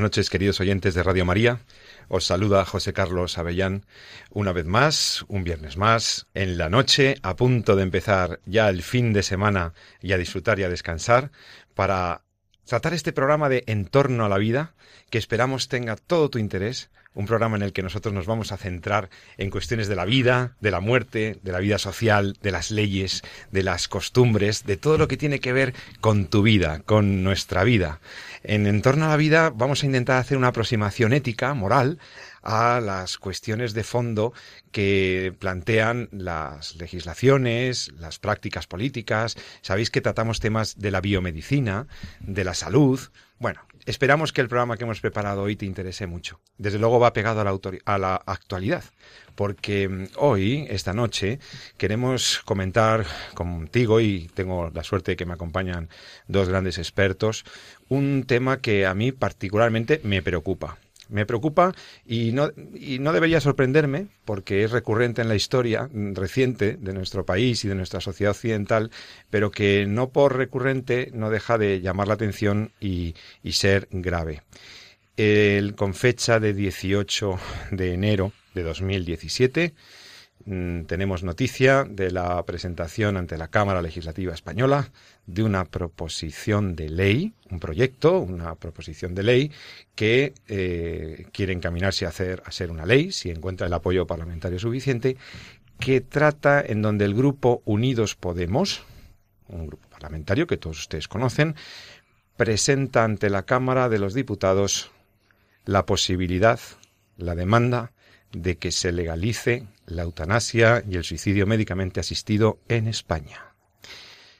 Buenas noches, queridos oyentes de Radio María. Os saluda José Carlos Avellán una vez más, un viernes más, en la noche, a punto de empezar ya el fin de semana y a disfrutar y a descansar, para tratar este programa de Entorno a la Vida, que esperamos tenga todo tu interés, un programa en el que nosotros nos vamos a centrar en cuestiones de la vida, de la muerte, de la vida social, de las leyes, de las costumbres, de todo lo que tiene que ver con tu vida, con nuestra vida. En Entorno a la Vida vamos a intentar hacer una aproximación ética, moral, a las cuestiones de fondo que plantean las legislaciones, las prácticas políticas. Sabéis que tratamos temas de la biomedicina, de la salud. Bueno, esperamos que el programa que hemos preparado hoy te interese mucho. Desde luego va pegado a la, a la actualidad, porque mm, hoy, esta noche, queremos comentar contigo, y tengo la suerte de que me acompañan dos grandes expertos, un tema que a mí particularmente me preocupa. Me preocupa y no, y no debería sorprenderme porque es recurrente en la historia reciente de nuestro país y de nuestra sociedad occidental, pero que no por recurrente no deja de llamar la atención y, y ser grave. El, con fecha de 18 de enero de 2017, Mm, tenemos noticia de la presentación ante la Cámara Legislativa Española de una proposición de ley, un proyecto, una proposición de ley que eh, quiere encaminarse a, hacer, a ser una ley, si encuentra el apoyo parlamentario suficiente, que trata en donde el grupo Unidos Podemos, un grupo parlamentario que todos ustedes conocen, presenta ante la Cámara de los Diputados la posibilidad, la demanda de que se legalice la eutanasia y el suicidio médicamente asistido en España.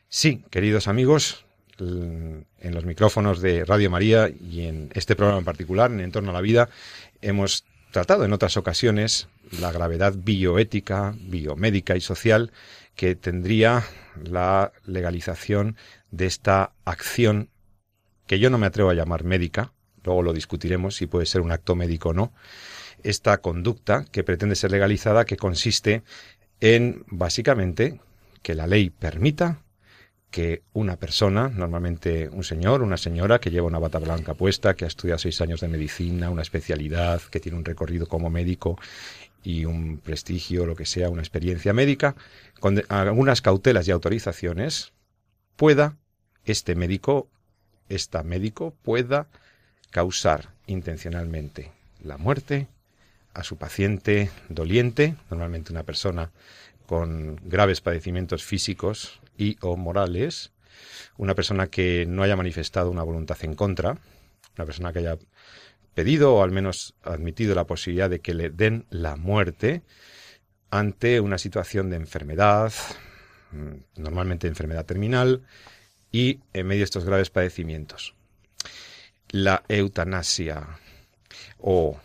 Sí, queridos amigos, en los micrófonos de Radio María y en este programa en particular, en Entorno a la Vida, hemos tratado en otras ocasiones la gravedad bioética, biomédica y social que tendría la legalización de esta acción que yo no me atrevo a llamar médica, luego lo discutiremos si puede ser un acto médico o no, esta conducta que pretende ser legalizada, que consiste en básicamente que la ley permita que una persona, normalmente un señor, una señora que lleva una bata blanca puesta, que ha estudiado seis años de medicina, una especialidad, que tiene un recorrido como médico y un prestigio, lo que sea, una experiencia médica, con algunas cautelas y autorizaciones, pueda este médico, esta médico, pueda causar intencionalmente la muerte a su paciente doliente, normalmente una persona con graves padecimientos físicos y o morales, una persona que no haya manifestado una voluntad en contra, una persona que haya pedido o al menos admitido la posibilidad de que le den la muerte ante una situación de enfermedad, mm, normalmente enfermedad terminal, y en medio de estos graves padecimientos. La eutanasia o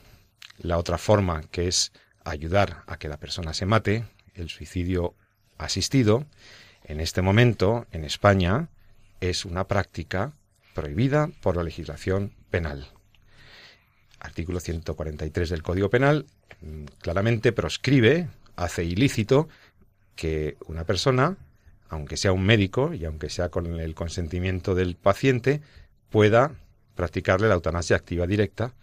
la otra forma, que es ayudar a que la persona se mate, el suicidio asistido, en este momento, en España, es una práctica prohibida por la legislación penal. Artículo 143 del Código Penal mm, claramente proscribe, hace ilícito que una persona, aunque sea un médico y aunque sea con el consentimiento del paciente, pueda practicarle la eutanasia activa directa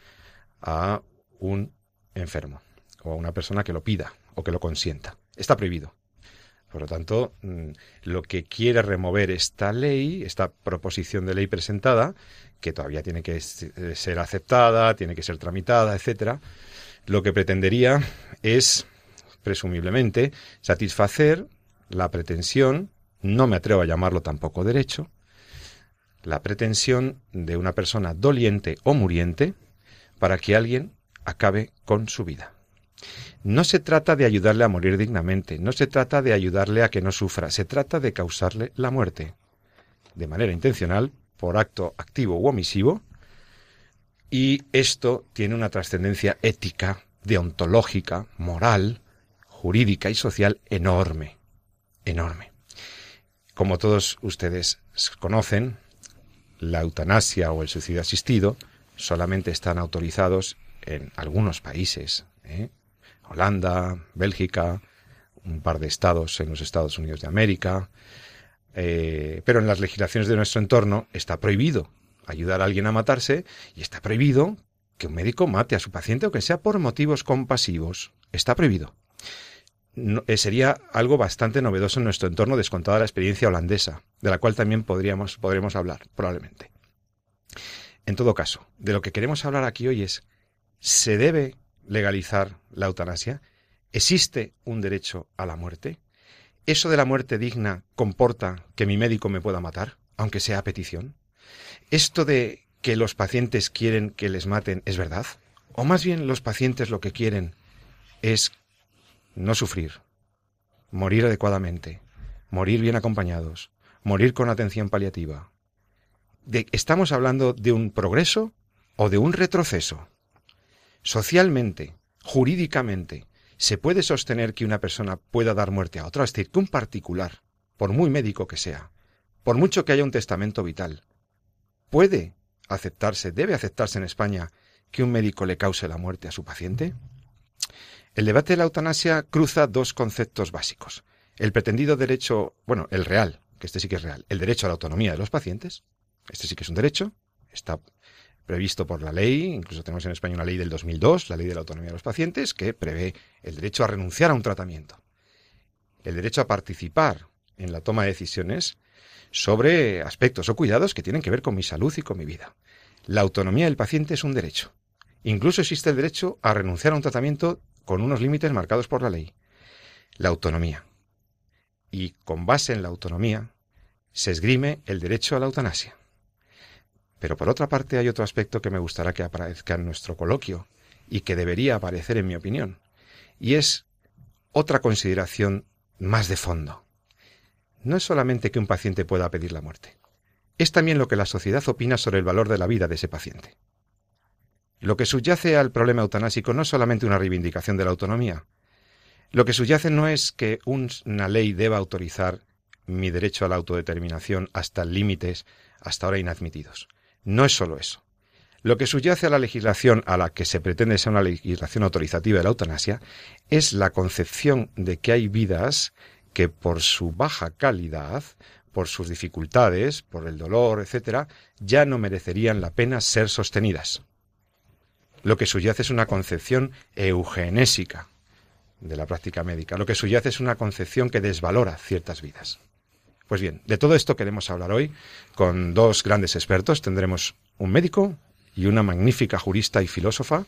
a un enfermo o a una persona que lo pida o que lo consienta. Está prohibido. Por lo tanto, mm, lo que quiere remover esta ley, esta proposición de ley presentada, que todavía tiene que ser aceptada, tiene que ser tramitada, etcétera, lo que pretendería es, presumiblemente, satisfacer la pretensión, no me atrevo a llamarlo tampoco derecho, la pretensión de una persona doliente o muriente para que alguien acabe con su vida. No se trata de ayudarle a morir dignamente, no se trata de ayudarle a que no sufra, se trata de causarle la muerte. De manera intencional, por acto activo u omisivo, Y esto tiene una trascendencia ética, deontológica, moral, jurídica y social enorme, enorme. Como todos ustedes conocen, la eutanasia o el suicidio asistido solamente están autorizados en algunos países, ¿eh? Holanda, Bélgica, un par de estados en los Estados Unidos de América, eh, pero en las legislaciones de nuestro entorno está prohibido ayudar a alguien a matarse y está prohibido que un médico mate a su paciente, aunque sea por motivos compasivos. Está prohibido. Eh, sería algo bastante novedoso en nuestro entorno, descontada la experiencia holandesa, de la cual también podríamos, podremos hablar, probablemente. En todo caso, de lo que queremos hablar aquí hoy es, ¿se debe legalizar la eutanasia? ¿Existe un derecho a la muerte? ¿Eso de la muerte digna comporta que mi médico me pueda matar, aunque sea a petición? ¿Esto de que los pacientes quieren que les maten es verdad? ¿O más bien los pacientes lo que quieren es no sufrir, morir adecuadamente, morir bien acompañados, morir con atención paliativa? ¿Estamos hablando de un progreso o de un retroceso? Socialmente, jurídicamente, ¿se puede sostener que una persona pueda dar muerte a otra? Es decir, que un particular, por muy médico que sea, por mucho que haya un testamento vital, puede aceptarse, debe aceptarse en España que un médico le cause la muerte a su paciente? El debate de la eutanasia cruza dos conceptos básicos. El pretendido derecho, bueno, el real, que este sí que es real, el derecho a la autonomía de los pacientes, este sí que es un derecho, está previsto por la ley, incluso tenemos en España una ley del 2002, la ley de la autonomía de los pacientes, que prevé el derecho a renunciar a un tratamiento, el derecho a participar en la toma de decisiones sobre aspectos o cuidados que tienen que ver con mi salud y con mi vida. La autonomía del paciente es un derecho. Incluso existe el derecho a renunciar a un tratamiento con unos límites marcados por la ley. La autonomía. Y con base en la autonomía se esgrime el derecho a la eutanasia. Pero por otra parte hay otro aspecto que me gustaría que aparezca en nuestro coloquio y que debería aparecer en mi opinión, y es otra consideración más de fondo. No es solamente que un paciente pueda pedir la muerte, es también lo que la sociedad opina sobre el valor de la vida de ese paciente. Lo que subyace al problema eutanásico no es solamente una reivindicación de la autonomía. Lo que subyace no es que una ley deba autorizar mi derecho a la autodeterminación hasta límites hasta ahora inadmitidos. No es solo eso. Lo que subyace a la legislación a la que se pretende ser una legislación autorizativa de la eutanasia es la concepción de que hay vidas que por su baja calidad, por sus dificultades, por el dolor, etc., ya no merecerían la pena ser sostenidas. Lo que subyace es una concepción eugenésica de la práctica médica. Lo que subyace es una concepción que desvalora ciertas vidas. Pues bien, de todo esto queremos hablar hoy con dos grandes expertos. Tendremos un médico y una magnífica jurista y filósofa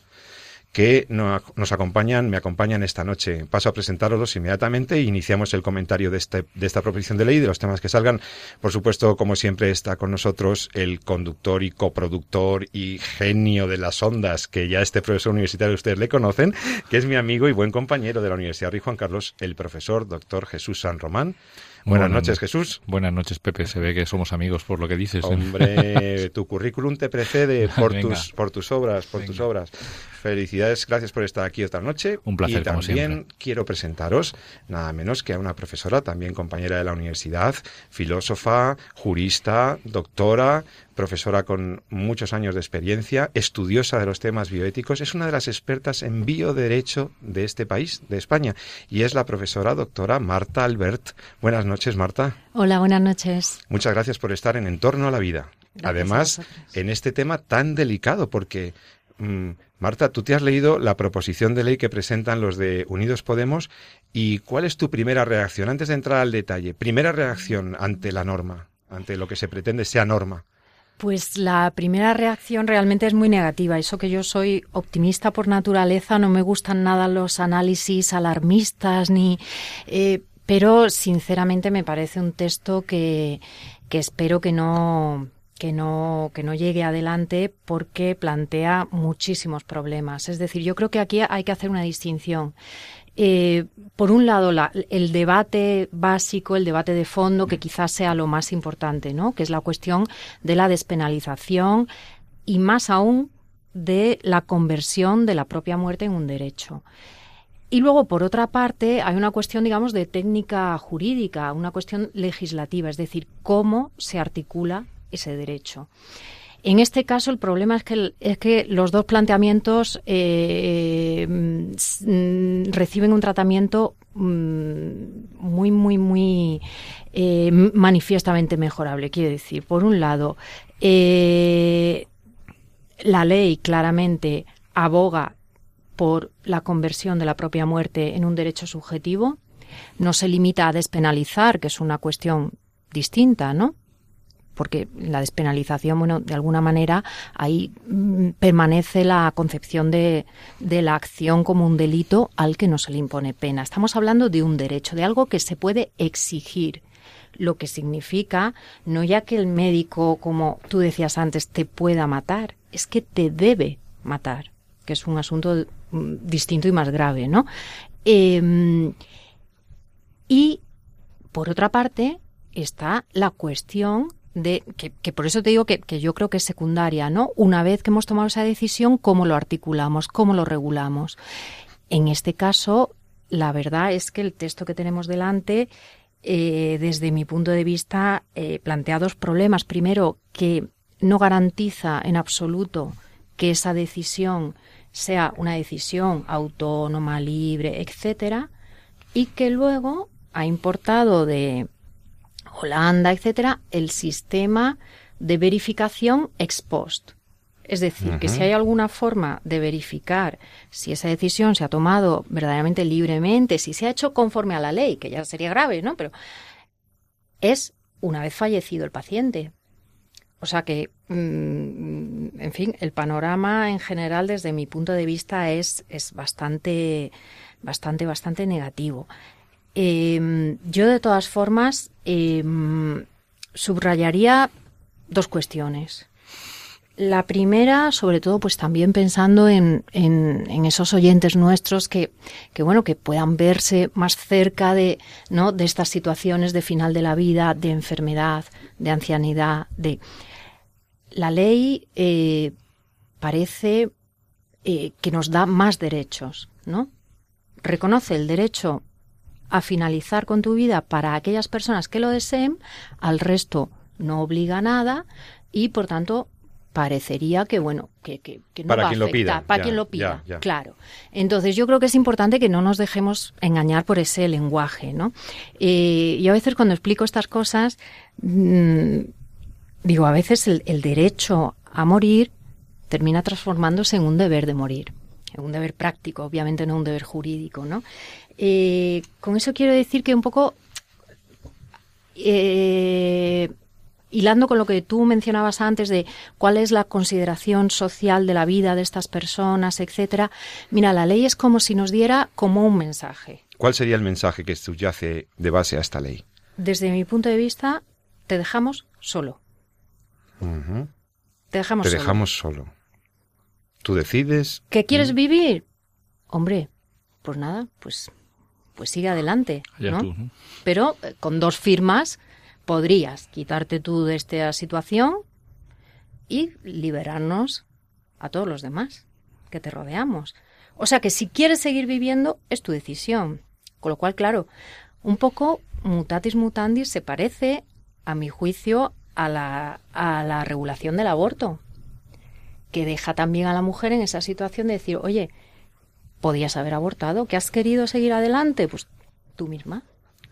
que nos acompañan, me acompañan esta noche. Paso a presentaros inmediatamente e iniciamos el comentario de, este, de esta proposición de ley, de los temas que salgan. Por supuesto, como siempre, está con nosotros el conductor y coproductor y genio de las ondas, que ya este profesor universitario ustedes le conocen, que es mi amigo y buen compañero de la Universidad Rey Juan Carlos, el profesor doctor Jesús San Román. Buenas noches, Jesús. Buenas noches, Pepe. Se ve que somos amigos por lo que dices. ¿eh? Hombre, tu currículum te precede por tus por tus obras, por tus obras. Felicidades, gracias por estar aquí esta noche. Un placer. Y también quiero presentaros nada menos que a una profesora, también compañera de la universidad, filósofa, jurista, doctora, profesora con muchos años de experiencia, estudiosa de los temas bioéticos, es una de las expertas en bioderecho de este país, de España, y es la profesora doctora Marta Albert. Buenas noches, Marta. Hola, buenas noches. Muchas gracias por estar en Entorno a la Vida. Además, en este tema tan delicado, porque mm, Marta, tú te has leído la proposición de ley que presentan los de Unidos Podemos y ¿cuál es tu primera reacción? Antes de entrar al detalle, primera reacción ante la norma, ante lo que se pretende sea norma. Pues la primera reacción realmente es muy negativa. Eso que yo soy optimista por naturaleza, no me gustan nada los análisis alarmistas ni. Eh, pero sinceramente me parece un texto que, que espero que no que no, que no llegue adelante porque plantea muchísimos problemas. Es decir, yo creo que aquí hay que hacer una distinción eh, por un lado, el debate básico, el debate de fondo, que quizás sea lo más importante, ¿no? Que es la cuestión de la despenalización y más aún de la conversión de la propia muerte en un derecho. Y luego, por otra parte, hay una cuestión, digamos, de técnica jurídica, una cuestión legislativa, es decir, cómo se articula ese derecho. En este caso, el problema es que, es que los dos planteamientos eh, mm, reciben un tratamiento mm, muy, muy, muy eh, manifiestamente mejorable. Quiere decir, por un lado, eh, la ley claramente aboga por la conversión de la propia muerte en un derecho subjetivo. No se limita a despenalizar, que es una cuestión distinta, ¿no? Porque la despenalización, bueno, de alguna manera ahí mm, permanece la concepción de, de la acción como un delito al que no se le impone pena. Estamos hablando de un derecho, de algo que se puede exigir lo que significa no ya que el médico, como tú decías antes, te pueda matar, es que te debe matar, que es un asunto distinto y más grave, ¿no? Em, y por otra parte está la cuestión de que, por eso te digo que, que, yo creo que es secundaria, ¿no? Una vez que hemos tomado esa decisión, cómo lo articulamos, cómo lo regulamos. En este caso, la verdad es que el texto que tenemos delante eh, desde mi punto de vista, eh, plantea dos problemas. Primero, que no garantiza en absoluto que esa decisión sea una decisión autónoma, libre, etcétera, y que luego ha importado de Holanda, etcétera, el sistema de verificación ex post. Es decir, que si hay alguna forma de verificar si esa decisión se ha tomado verdaderamente libremente, si se ha hecho conforme a la ley, que ya sería grave, ¿no? Pero es una vez fallecido el paciente. O sea que, mm, en fin, el panorama en general desde mi punto de vista es, es bastante, bastante, bastante negativo. Em, yo de todas formas em, subrayaría dos cuestiones. La primera, sobre todo, pues también pensando en, en, esos oyentes nuestros que, que, bueno, que puedan verse más cerca de, ¿no? de estas situaciones de final de la vida, de enfermedad, de ancianidad, de la ley eh, parece eh, que nos da más derechos, ¿no? Reconoce el derecho a finalizar con tu vida para aquellas personas que lo deseen, al resto no obliga nada y por tanto parecería que bueno que, que, no para va quien a lo pida para quien lo pida claro. Entonces yo creo que es importante que no nos dejemos engañar por ese lenguaje no eh, y a veces cuando explico estas cosas mmm, digo a veces el, el, derecho a morir termina transformándose en un deber de morir en un deber práctico obviamente no un deber jurídico no eh, con eso quiero decir que un poco eh, hilando con lo que tú mencionabas antes de cuál es la consideración social de la vida de estas personas, etcétera, mira, la ley es como si nos diera como un mensaje. ¿Cuál sería el mensaje que subyace de base a esta ley? Desde mi punto de vista, te dejamos solo. Te dejamos te solo. dejamos solo. Tú decides. ¿Qué quieres vivir? Hombre, pues nada, pues pues sigue adelante, ¿no? Tú, ¿no? Pero eh, con dos firmas podrías quitarte tú de esta situación y liberarnos a todos los demás que te rodeamos. O sea que si quieres seguir viviendo es tu decisión. Con lo cual, claro, un poco mutatis mutandis se parece, a mi juicio, a la, a la regulación del aborto, que deja también a la mujer en esa situación de decir, oye, podías haber abortado, que has querido seguir adelante, pues tú misma.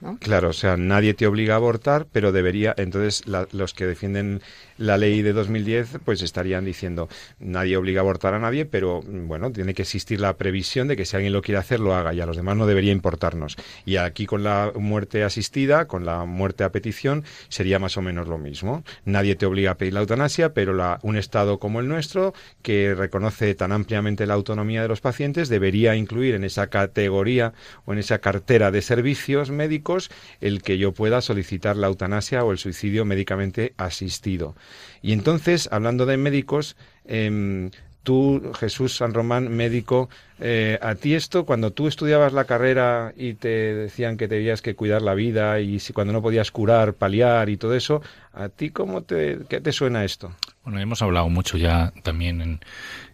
¿no? Claro, o sea, nadie te obliga a abortar, pero debería, entonces la, los que defienden la ley de 2010, pues estarían diciendo, nadie obliga a abortar a nadie, pero bueno, tiene que existir la previsión de que si alguien lo quiere hacer, lo haga, y a los demás no debería importarnos. Y aquí con la muerte asistida, con la muerte a petición, sería más o menos lo mismo. Nadie te obliga a pedir la eutanasia, pero la, un Estado como el nuestro, que reconoce tan ampliamente la autonomía de los pacientes, debería incluir en esa categoría o en esa cartera de servicios médicos el que yo pueda solicitar la eutanasia o el suicidio médicamente asistido. Y entonces, hablando de médicos, eh, tú, Jesús San Román, médico, eh, a ti esto, cuando tú estudiabas la carrera y te decían que tenías que cuidar la vida y si cuando no podías curar, paliar y todo eso, ¿a ti cómo te, qué te suena esto? Bueno, hemos hablado mucho ya también en,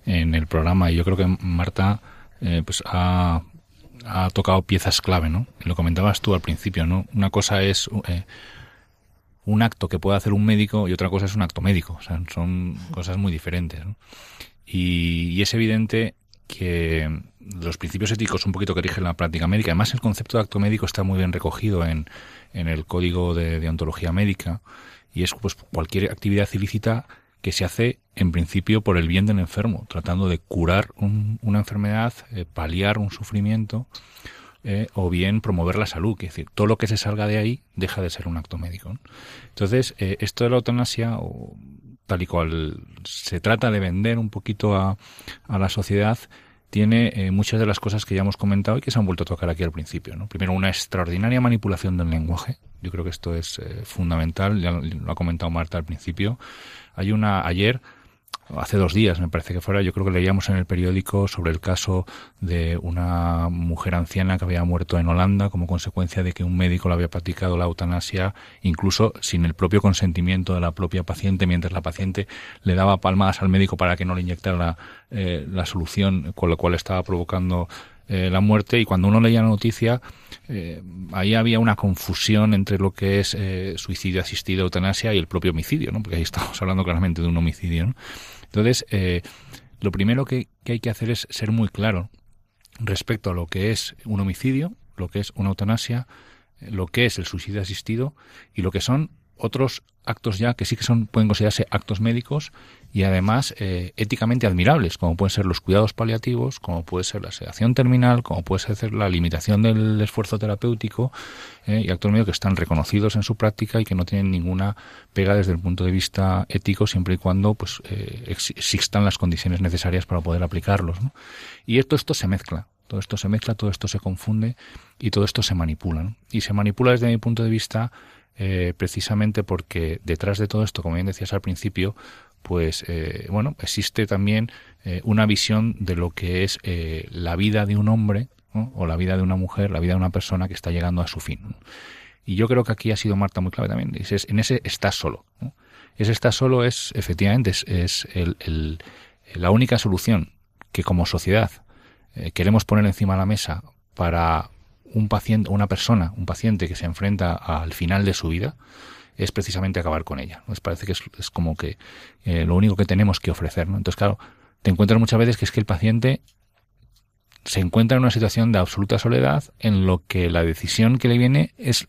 en el programa y yo creo que Marta eh, pues ha, tocado piezas clave, ¿no? Lo comentabas tú al principio, ¿no? Una cosa es eh, un acto que puede hacer un médico y otra cosa es un acto médico. Son cosas muy diferentes. y, es evidente que los principios éticos un poquito que rigen la práctica médica, además el concepto de acto médico está muy bien recogido en, en el código de, de ontología médica y es pues cualquier actividad ilícita que se hace en principio por el bien del enfermo, tratando de curar un, una enfermedad, eh, paliar un sufrimiento eh, o bien promover la salud. Es decir, todo lo que se salga de ahí deja de ser un acto médico. Entonces, eh, esto de la eutanasia, o, tal y cual se trata de vender un poquito a, a la sociedad, tiene eh, muchas de las cosas que ya hemos comentado y que se han vuelto a tocar aquí al principio. Primero, una extraordinaria manipulación del lenguaje. Yo creo que esto es fundamental, ya lo ha comentado Marta al principio. Hay una, ayer, hace dos días me parece que fuera, yo creo que leíamos en el periódico sobre el caso de una mujer anciana que había muerto en Holanda como consecuencia de que un médico le había practicado la eutanasia, incluso sin el propio consentimiento de la propia paciente, mientras la paciente le daba palmadas al médico para que no le inyectara la, eh, la solución con lo cual estaba provocando eh, la muerte y cuando uno leía la noticia eh, ahí había una confusión entre lo que es eh, suicidio asistido, eutanasia y el propio homicidio, ¿no? porque ahí estamos hablando claramente de un homicidio. ¿no? Entonces, eh, lo primero que, que hay que hacer es ser muy claro respecto a lo que es un homicidio, lo que es una eutanasia, lo que es el suicidio asistido y lo que son otros actos ya que sí que son pueden considerarse actos médicos y además eh, éticamente admirables, como pueden ser los cuidados paliativos, como puede ser la sedación terminal, como puede ser la limitación del esfuerzo terapéutico eh, y actos médicos que están reconocidos en su práctica y que no tienen ninguna pega desde el punto de vista ético siempre y cuando pues eh, existan las condiciones necesarias para poder aplicarlos. ¿no? Y esto, esto se mezcla. Todo esto se mezcla, todo esto se confunde y todo esto se manipula. ¿no? Y se manipula desde mi punto de vista eh, precisamente porque detrás de todo esto, como bien decías al principio, pues eh, bueno, existe también eh, una visión de lo que es la vida de un hombre o la vida de una mujer, la vida de una persona que está llegando a su fin. Y yo creo que aquí ha sido Marta muy clave también. Es, en ese estás solo. Ese estás solo es, efectivamente, es, el, la única solución que como sociedad queremos poner encima de la mesa para un paciente, una persona, un paciente que se enfrenta al final de su vida, es precisamente acabar con ella. Nos parece que es, es como que eh, lo único que tenemos que ofrecer. Entonces, claro, te encuentras muchas veces que es que el paciente se encuentra en una situación de absoluta soledad en lo que la decisión que le viene es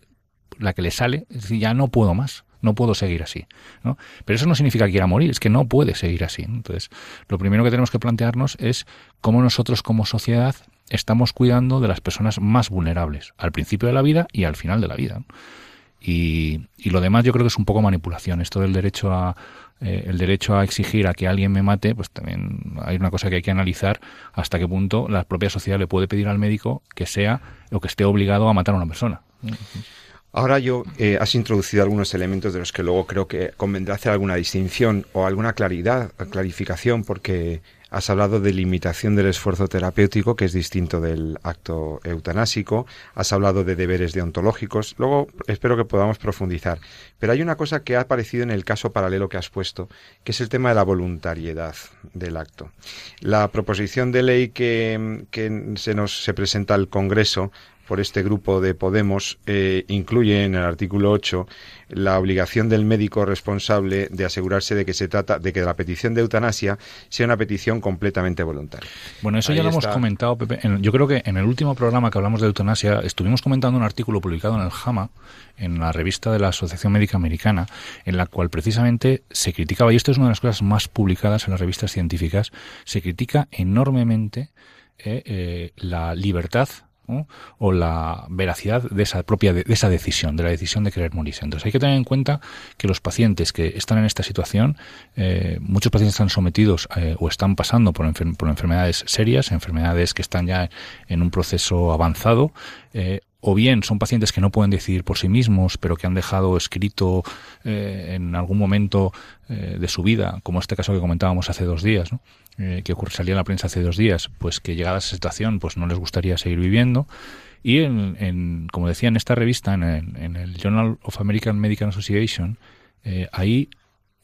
la que le sale, es decir, ya no puedo más, no puedo seguir así. ¿no? Pero eso no significa que quiera morir, es que no puede seguir así. Entonces, lo primero que tenemos que plantearnos es cómo nosotros como sociedad estamos cuidando de las personas más vulnerables, al principio de la vida y al final de la vida. Y, y, lo demás yo creo que es un poco manipulación. Esto del derecho a eh, el derecho a exigir a que alguien me mate, pues también hay una cosa que hay que analizar hasta qué punto la propia sociedad le puede pedir al médico que sea o que esté obligado a matar a una persona. Ahora yo eh, has introducido algunos elementos de los que luego creo que convendrá hacer alguna distinción o alguna claridad, clarificación, porque Has hablado de limitación del esfuerzo terapéutico, que es distinto del acto eutanásico. Has hablado de deberes deontológicos. Luego espero que podamos profundizar. Pero hay una cosa que ha aparecido en el caso paralelo que has puesto, que es el tema de la voluntariedad del acto. La proposición de ley que, que se nos se presenta al Congreso por este grupo de Podemos eh, incluye en el artículo 8 la obligación del médico responsable de asegurarse de que se trata de que la petición de eutanasia sea una petición completamente voluntaria. Bueno, eso Ahí ya lo está. hemos comentado, Pepe. En, yo creo que en el último programa que hablamos de eutanasia estuvimos comentando un artículo publicado en el JAMA, en la revista de la Asociación Médica Americana, en la cual precisamente se criticaba, y esto es una de las cosas más publicadas en las revistas científicas, se critica enormemente eh, eh, la libertad o la veracidad de esa propia de, de, esa decisión, de la decisión de querer morirse. Entonces hay que tener en cuenta que los pacientes que están en esta situación, eh, muchos pacientes están sometidos eh, o están pasando por, enfer por, enfermedades serias, enfermedades que están ya en un proceso avanzado. Eh, o bien son pacientes que no pueden decidir por sí mismos, pero que han dejado escrito eh, en algún momento eh, de su vida, como este caso que comentábamos hace dos días, eh, que salía en la prensa hace dos días, pues que llegada a esa situación, pues no les gustaría seguir viviendo. Y en, en como decía en esta revista, en el, en el, Journal of American Medical Association, ahí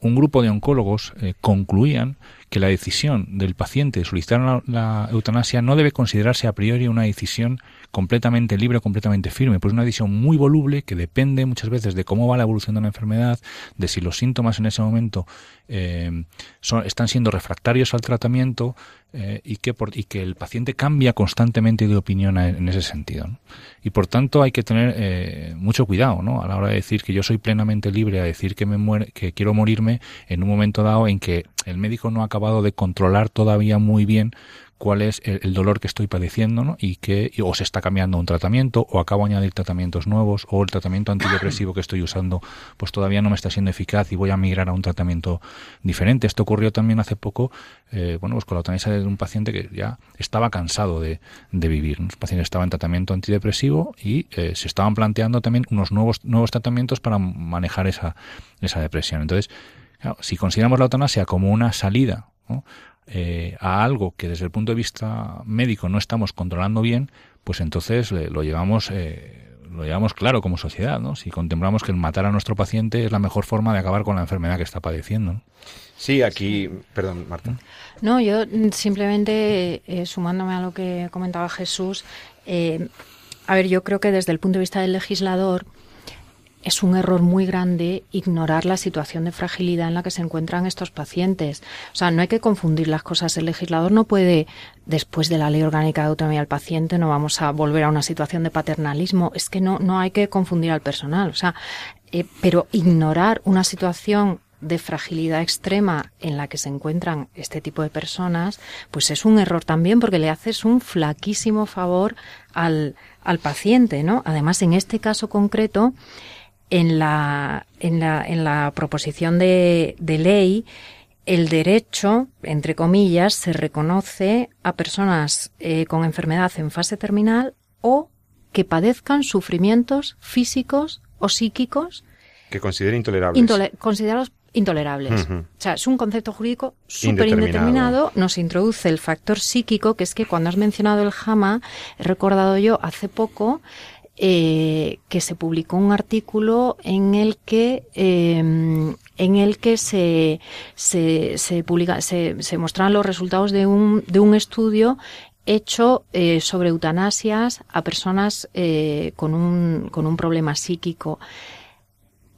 un grupo de oncólogos eh, concluían que la decisión del paciente de solicitar la, eutanasia no debe considerarse a priori una decisión completamente libre o completamente firme, pues una decisión muy voluble que depende muchas veces de cómo va la evolución de la enfermedad, de si los síntomas en ese momento eh, son, están siendo refractarios al tratamiento eh, y, que por, y que el paciente cambia constantemente de opinión en ese sentido. Y por tanto hay que tener eh, mucho cuidado ¿no? a la hora de decir que yo soy plenamente libre a decir que, me muere, que quiero morirme en un momento dado en que el médico no ha acabado de controlar todavía muy bien cuál es el, dolor que estoy padeciendo ¿no? y que o se está cambiando un tratamiento o acabo de añadir tratamientos nuevos o el tratamiento antidepresivo que estoy usando pues todavía no me está siendo eficaz y voy a migrar a un tratamiento diferente. Esto ocurrió también hace poco eh, bueno, pues con la eutanasia de un paciente que ya estaba cansado de, de vivir. Un paciente estaba en tratamiento antidepresivo y eh, se estaban planteando también unos nuevos, nuevos tratamientos para manejar esa, esa depresión. Entonces, si consideramos la eutanasia como una salida ¿no? Eh, a algo que desde el punto de vista médico no estamos controlando bien, pues entonces lo llevamos eh, lo llevamos claro como sociedad, ¿no? Si contemplamos que el matar a nuestro paciente es la mejor forma de acabar con la enfermedad que está padeciendo. Sí, aquí, perdón, Marta. No, yo simplemente eh, sumándome a lo que comentaba Jesús, a ver, yo creo que desde el punto de vista del legislador es un error muy grande ignorar la situación de fragilidad en la que se encuentran estos pacientes. O sea, no hay que confundir las cosas. El legislador no puede, después de la ley orgánica de autonomía del paciente, no vamos a volver a una situación de paternalismo. Es que no, no hay que confundir al personal. O sea, eh, pero ignorar una situación de fragilidad extrema en la que se encuentran este tipo de personas, pues es un error también porque le haces un flaquísimo favor al, al paciente, ¿no? Además, en este caso concreto, en la, en la, en la proposición de, de ley, el derecho, entre comillas, se reconoce a personas eh, con enfermedad en fase terminal o que padezcan sufrimientos físicos o psíquicos que consideren intolerables. considerados intolerables. O sea, es un concepto jurídico súper indeterminado. Nos introduce el factor psíquico, que es que cuando has mencionado el JAMA, he recordado yo hace poco eh, que se publicó un artículo en el que em, en el que se se, se, publica, se, se mostraban los resultados de un, de un estudio hecho eh, sobre eutanasias a personas eh, con, un, con un problema psíquico.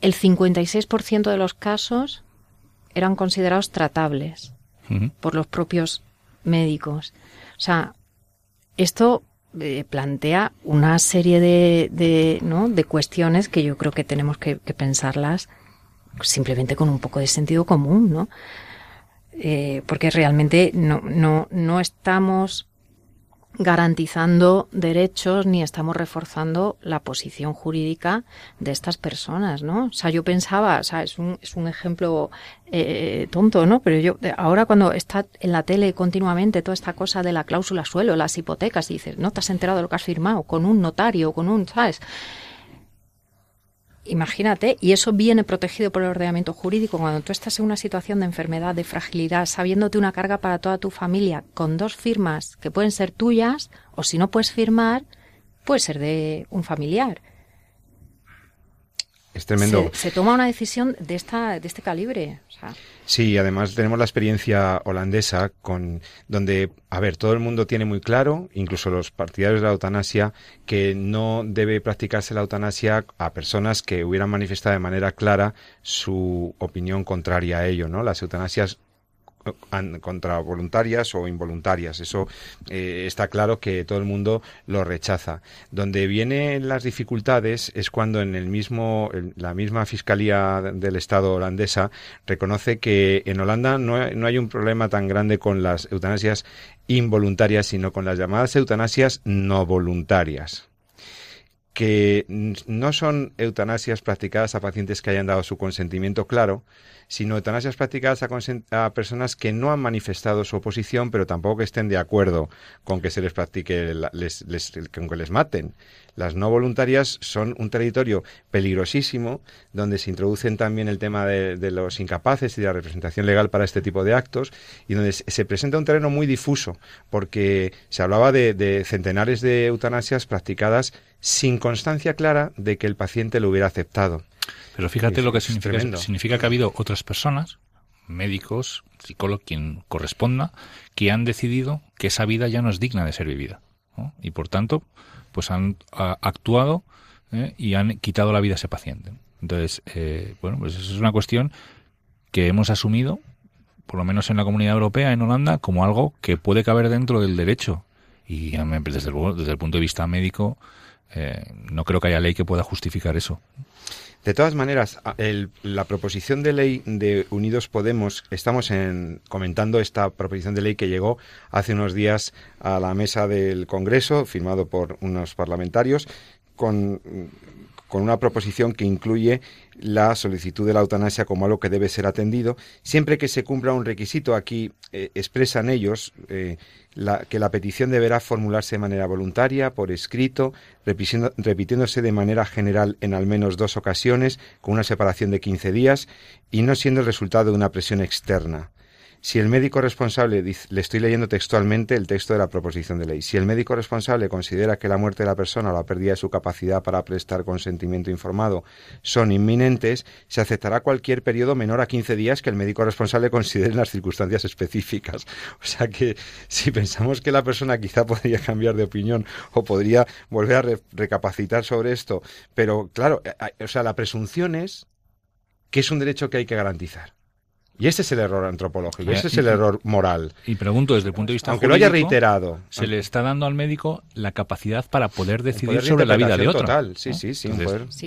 El 56% de los casos eran considerados tratables por los propios médicos. O sea, esto eh, plantea una serie de, de, ¿no? de cuestiones que yo creo que tenemos que, pensarlas simplemente con un poco de sentido común, ¿no? Eh, porque realmente no, no, no estamos garantizando derechos ni estamos reforzando la posición jurídica de estas personas, ¿no? O sea, yo pensaba, o sea, es un, es un ejemplo eh, tonto, ¿no? Pero yo, ahora cuando está en la tele continuamente toda esta cosa de la cláusula suelo, las hipotecas, y dices, no te has enterado de lo que has firmado con un notario, con un, ¿sabes? Imagínate, y eso viene protegido por el ordenamiento jurídico. Cuando tú estás en una situación de enfermedad, de fragilidad, sabiéndote una carga para toda tu familia, con dos firmas que pueden ser tuyas, o si no puedes firmar, puede ser de un familiar. Es tremendo. Se, toma una decisión de, esta, de este calibre. Sí, además tenemos la experiencia holandesa con donde, a ver, todo el mundo tiene muy claro, incluso los partidarios de la eutanasia, que no debe practicarse la eutanasia a personas que hubieran manifestado de manera clara su opinión contraria a ello, ¿no? Las eutanasias contra voluntarias o involuntarias. Eso eh, está claro que todo el mundo lo rechaza. Donde vienen las dificultades es cuando en el mismo, la misma Fiscalía del Estado holandesa reconoce que en Holanda no, no hay un problema tan grande con las eutanasias involuntarias, sino con las llamadas eutanasias no voluntarias que no son eutanasias practicadas a pacientes que hayan dado su consentimiento claro, sino eutanasias practicadas a, personas que no han manifestado su oposición, pero tampoco que estén de acuerdo con que se les practique, les, con que les maten. Las no voluntarias son un territorio peligrosísimo, donde se introducen también el tema de, los incapaces y de la representación legal para este tipo de actos, y donde se presenta un terreno muy difuso, porque se hablaba de centenares de eutanasias practicadas sin constancia clara de que el paciente lo hubiera aceptado. Pero fíjate lo que significa. Significa que ha habido otras personas, médicos, psicólogos, quien corresponda, que han decidido que esa vida ya no es digna de ser vivida. Y por tanto, pues han actuado ¿eh? y han quitado la vida a ese paciente. Entonces, eh, bueno, pues eso es una cuestión que hemos asumido, por lo menos en la comunidad europea, en Holanda, como algo que puede caber dentro del derecho. Y desde desde el punto de vista médico, eh, no creo que haya ley que pueda justificar eso. De todas maneras, la proposición de ley de Unidos Podemos, estamos en, comentando esta proposición de ley que llegó hace unos días a la mesa del Congreso, firmado por unos parlamentarios, con con una proposición que incluye la solicitud de la eutanasia como algo que debe ser atendido, siempre que se cumpla un requisito. Aquí eh, expresan ellos eh, que la petición deberá formularse de manera voluntaria, por escrito, repitiéndose de manera general en al menos dos ocasiones, con una separación de 15 días, y no siendo el resultado de una presión externa. Si el médico responsable, le estoy leyendo textualmente el texto de la proposición de ley, si el médico responsable considera que la muerte de la persona o la pérdida de su capacidad para prestar consentimiento informado son inminentes, se aceptará cualquier periodo menor a 15 días que el médico responsable considere en las circunstancias específicas. O sea que si pensamos que la persona quizá podría cambiar de opinión o podría volver a recapacitar sobre esto, pero claro, eh, eh, o sea, la presunción es que es un derecho que hay que garantizar. Y ese es el error antropológico, ese es el error moral. Y pregunto desde el punto de vista Aunque lo haya reiterado. Se le está dando al médico la capacidad para poder decidir sobre la vida de otro. Total, sí, sí, sí,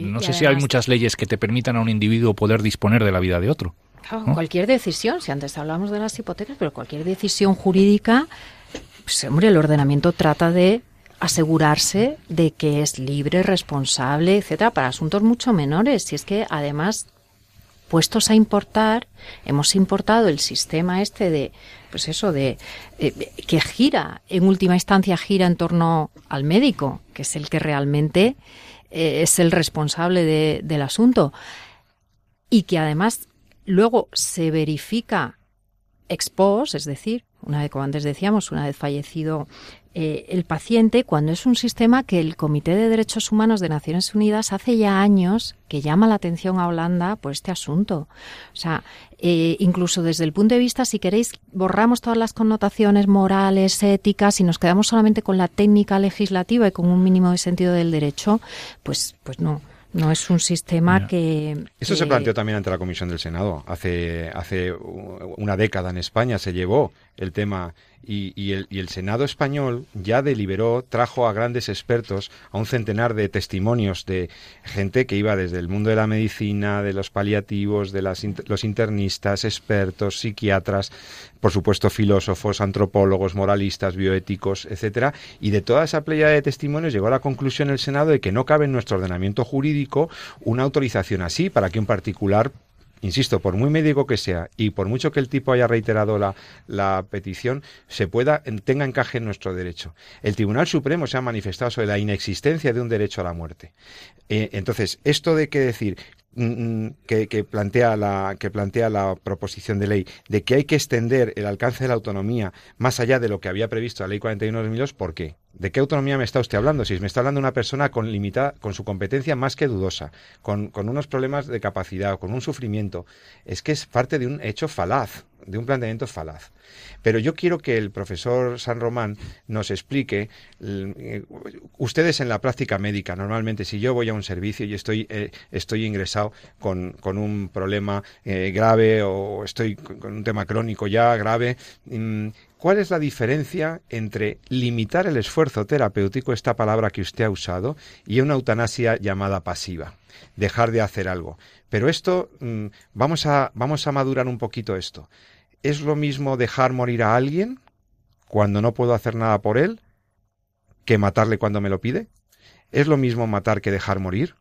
No sé si hay muchas leyes que te permitan a un individuo poder disponer de la vida de otro. Cualquier decisión, si antes hablábamos de las hipotecas, pero cualquier decisión jurídica, pues hombre, el ordenamiento trata de asegurarse de que es libre, responsable, etcétera, para asuntos mucho menores. Si es que además puestos a importar, hemos importado el sistema este de, pues eso, de eh, que gira, en última instancia gira en torno al médico, que es el que realmente eh, es el responsable del asunto, y que además luego se verifica ex post, es decir, una vez, como antes decíamos, una vez fallecido eh, el paciente cuando es un sistema que el Comité de Derechos Humanos de Naciones Unidas hace ya años que llama la atención a Holanda por este asunto. O sea, eh, incluso desde el punto de vista, si queréis, borramos todas las connotaciones morales, éticas y nos quedamos solamente con la técnica legislativa y con un mínimo de sentido del derecho, pues, pues no. No es un sistema que, Eso se planteó también ante la Comisión del Senado. Hace, hace una década en España se llevó el tema. Y, el, y, el, Senado español ya deliberó, trajo a grandes expertos, a un centenar de testimonios de gente que iba desde el mundo de la medicina, de los paliativos, de las, los internistas, expertos, psiquiatras, por supuesto filósofos, antropólogos, moralistas, bioéticos, etcétera, y de toda esa playa de testimonios llegó a la conclusión el Senado de que no cabe en nuestro ordenamiento jurídico una autorización así para que un particular insisto, por muy médico que sea y por mucho que el tipo haya reiterado la, petición, se pueda, tenga encaje en nuestro derecho. El Tribunal Supremo se ha manifestado sobre la inexistencia de un derecho a la muerte. Eh, entonces, esto de que decir que, que, plantea la, que plantea la proposición de ley de que hay que extender el alcance de la autonomía más allá de lo que había previsto la ley 41 de 2002, ¿por qué? ¿De qué autonomía me está usted hablando? Si me está hablando una persona con limitada, con su competencia más que dudosa, con, con unos problemas de capacidad, con un sufrimiento, es que es parte de un hecho falaz, de un planteamiento falaz. Pero yo quiero que el profesor San Román nos explique, eh, ustedes en la práctica médica, normalmente si yo voy a un servicio y estoy, eh, estoy ingresado con, con un problema eh, grave o estoy con un tema crónico ya grave, mm, ¿Cuál es la diferencia entre limitar el esfuerzo terapéutico, esta palabra que usted ha usado, y una eutanasia llamada pasiva? Dejar de hacer algo. Pero esto, mm, vamos, a, vamos a madurar un poquito esto. ¿Es lo mismo dejar morir a alguien cuando no puedo hacer nada por él que matarle cuando me lo pide? ¿Es lo mismo matar que dejar morir?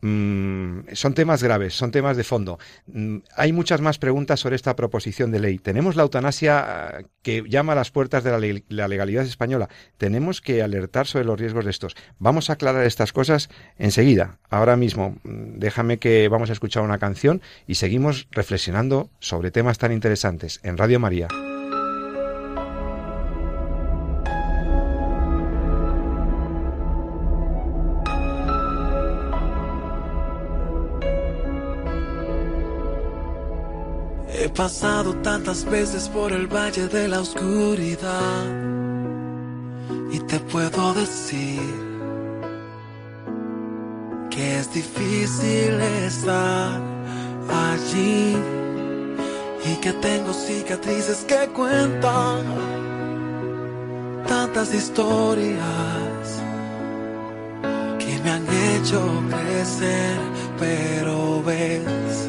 Mm, son temas graves, son temas de fondo. Mm, hay muchas más preguntas sobre esta proposición de ley. Tenemos la eutanasia ah, que llama a las puertas de la, la, legalidad española. Tenemos que alertar sobre los riesgos de estos. Vamos a aclarar estas cosas enseguida. Ahora mismo, mm, déjame que vamos a escuchar una canción y seguimos reflexionando sobre temas tan interesantes en Radio María. Pasado tantas veces por el valle de la oscuridad. Y te puedo decir que es difícil estar allí. Y que tengo cicatrices que cuentan tantas historias que me han hecho crecer, pero ves,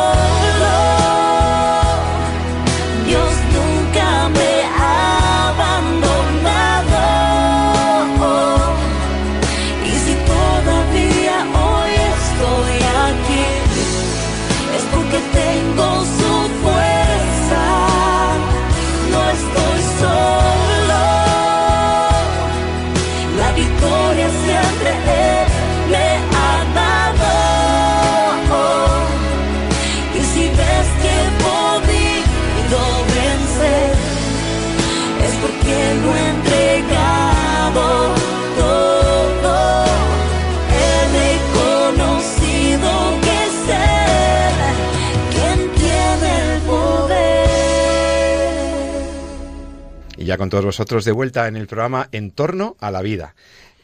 Con todos vosotros de vuelta en el programa En torno a la vida.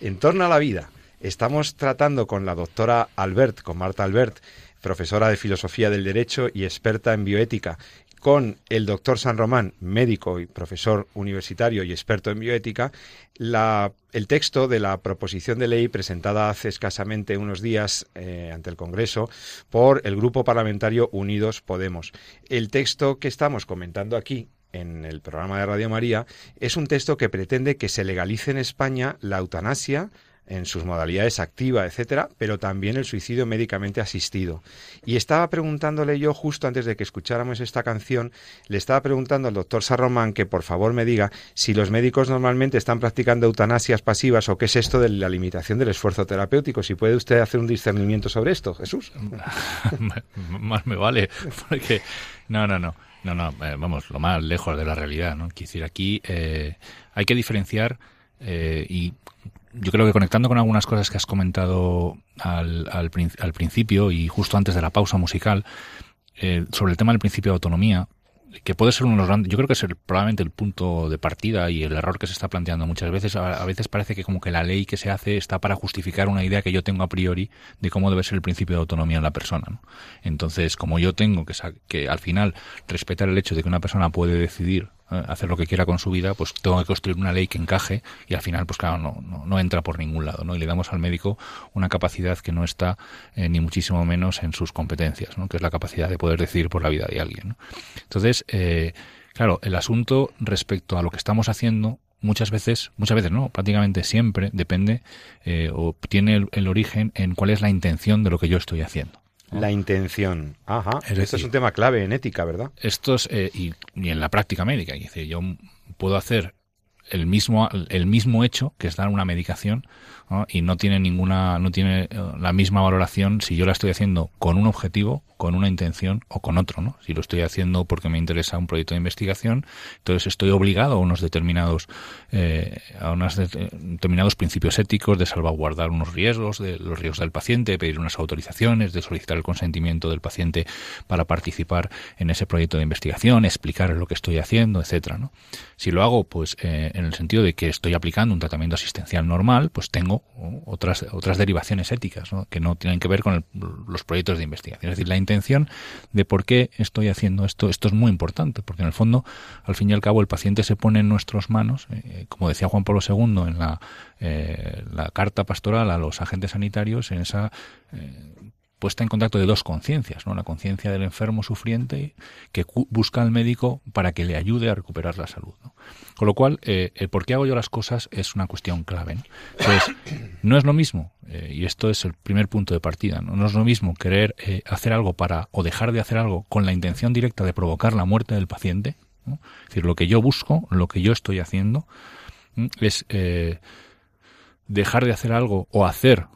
En torno a la vida. Estamos tratando con la doctora Albert, con Marta Albert, profesora de Filosofía del Derecho y experta en bioética, con el doctor San Román, médico y profesor universitario y experto en bioética, el texto de la proposición de ley presentada hace escasamente unos días eh, ante el Congreso por el Grupo Parlamentario Unidos Podemos. El texto que estamos comentando aquí en el programa de Radio María, es un texto que pretende que se legalice en España la eutanasia en sus modalidades activa, etcétera, pero también el suicidio médicamente asistido. Y estaba preguntándole yo justo antes de que escucháramos esta canción, le estaba preguntando al doctor Sarromán que por favor me diga si los médicos normalmente están practicando eutanasias pasivas o qué es esto de la limitación del esfuerzo terapéutico. Si puede usted hacer un discernimiento sobre esto, Jesús. Más me vale, porque no, no, no. No, no, eh, vamos, lo más lejos de la realidad, ¿no? Quiero decir, aquí eh, hay que diferenciar eh, y yo creo que conectando con algunas cosas que has comentado al, al, al principio y justo antes de la pausa musical, sobre el tema del principio de autonomía, que puede ser uno de los yo creo que es probablemente el punto de partida y el error que se está planteando muchas veces. A, veces parece que como que la ley que se hace está para justificar una idea que yo tengo a priori de cómo debe ser el principio de autonomía en la persona. Entonces, como yo tengo que, que al final respetar el hecho de que una persona puede decidir hacer lo que quiera con su vida, pues tengo que construir una ley que encaje y al final, pues claro, no, no, entra por ningún lado, ¿no? Y le damos al médico una capacidad que no está eh, ni muchísimo menos en sus competencias, ¿no? Que es la capacidad de poder decidir por la vida de alguien, Entonces, eh, claro, el asunto respecto a lo que estamos haciendo muchas veces, muchas veces no, prácticamente siempre depende o tiene el, origen en cuál es la intención de lo que yo estoy haciendo. La intención. Ajá. esto es un tema clave en ética, ¿verdad? Esto es, eh, y, en la práctica médica. Dice, yo puedo hacer el mismo, el mismo hecho, que es dar una medicación, y no tiene ninguna, no tiene eh, la misma valoración si yo la estoy haciendo con un objetivo, con una intención o con otro, ¿no? Si lo estoy haciendo porque me interesa un proyecto de investigación, entonces estoy obligado a unos determinados, eh, a unos determinados principios éticos de salvaguardar unos riesgos, de los riesgos del paciente, de pedir unas autorizaciones, de solicitar el consentimiento del paciente para participar en ese proyecto de investigación, explicar lo que estoy haciendo, etcétera, ¿no? Si lo hago, pues, eh, en el sentido de que estoy aplicando un tratamiento asistencial normal, pues tengo otras, otras derivaciones éticas que no tienen que ver con los proyectos de investigación. Es decir, la intención de por qué estoy haciendo esto, esto es muy importante, porque en el fondo, al fin y al cabo, el paciente se pone en nuestras manos, eh, como decía Juan Pablo II en la, eh, la carta pastoral a los agentes sanitarios, en esa eh, puesta en contacto de dos conciencias, ¿no? La conciencia del enfermo sufriente que busca al médico para que le ayude a recuperar la salud. Con lo cual, eh, el por qué hago yo las cosas es una cuestión clave. ¿no? Entonces, no es lo mismo, eh, y esto es el primer punto de partida, no, es lo mismo querer eh, hacer algo para o dejar de hacer algo con la intención directa de provocar la muerte del paciente, Es decir, lo que yo busco, lo que yo estoy haciendo, es dejar de hacer algo o hacer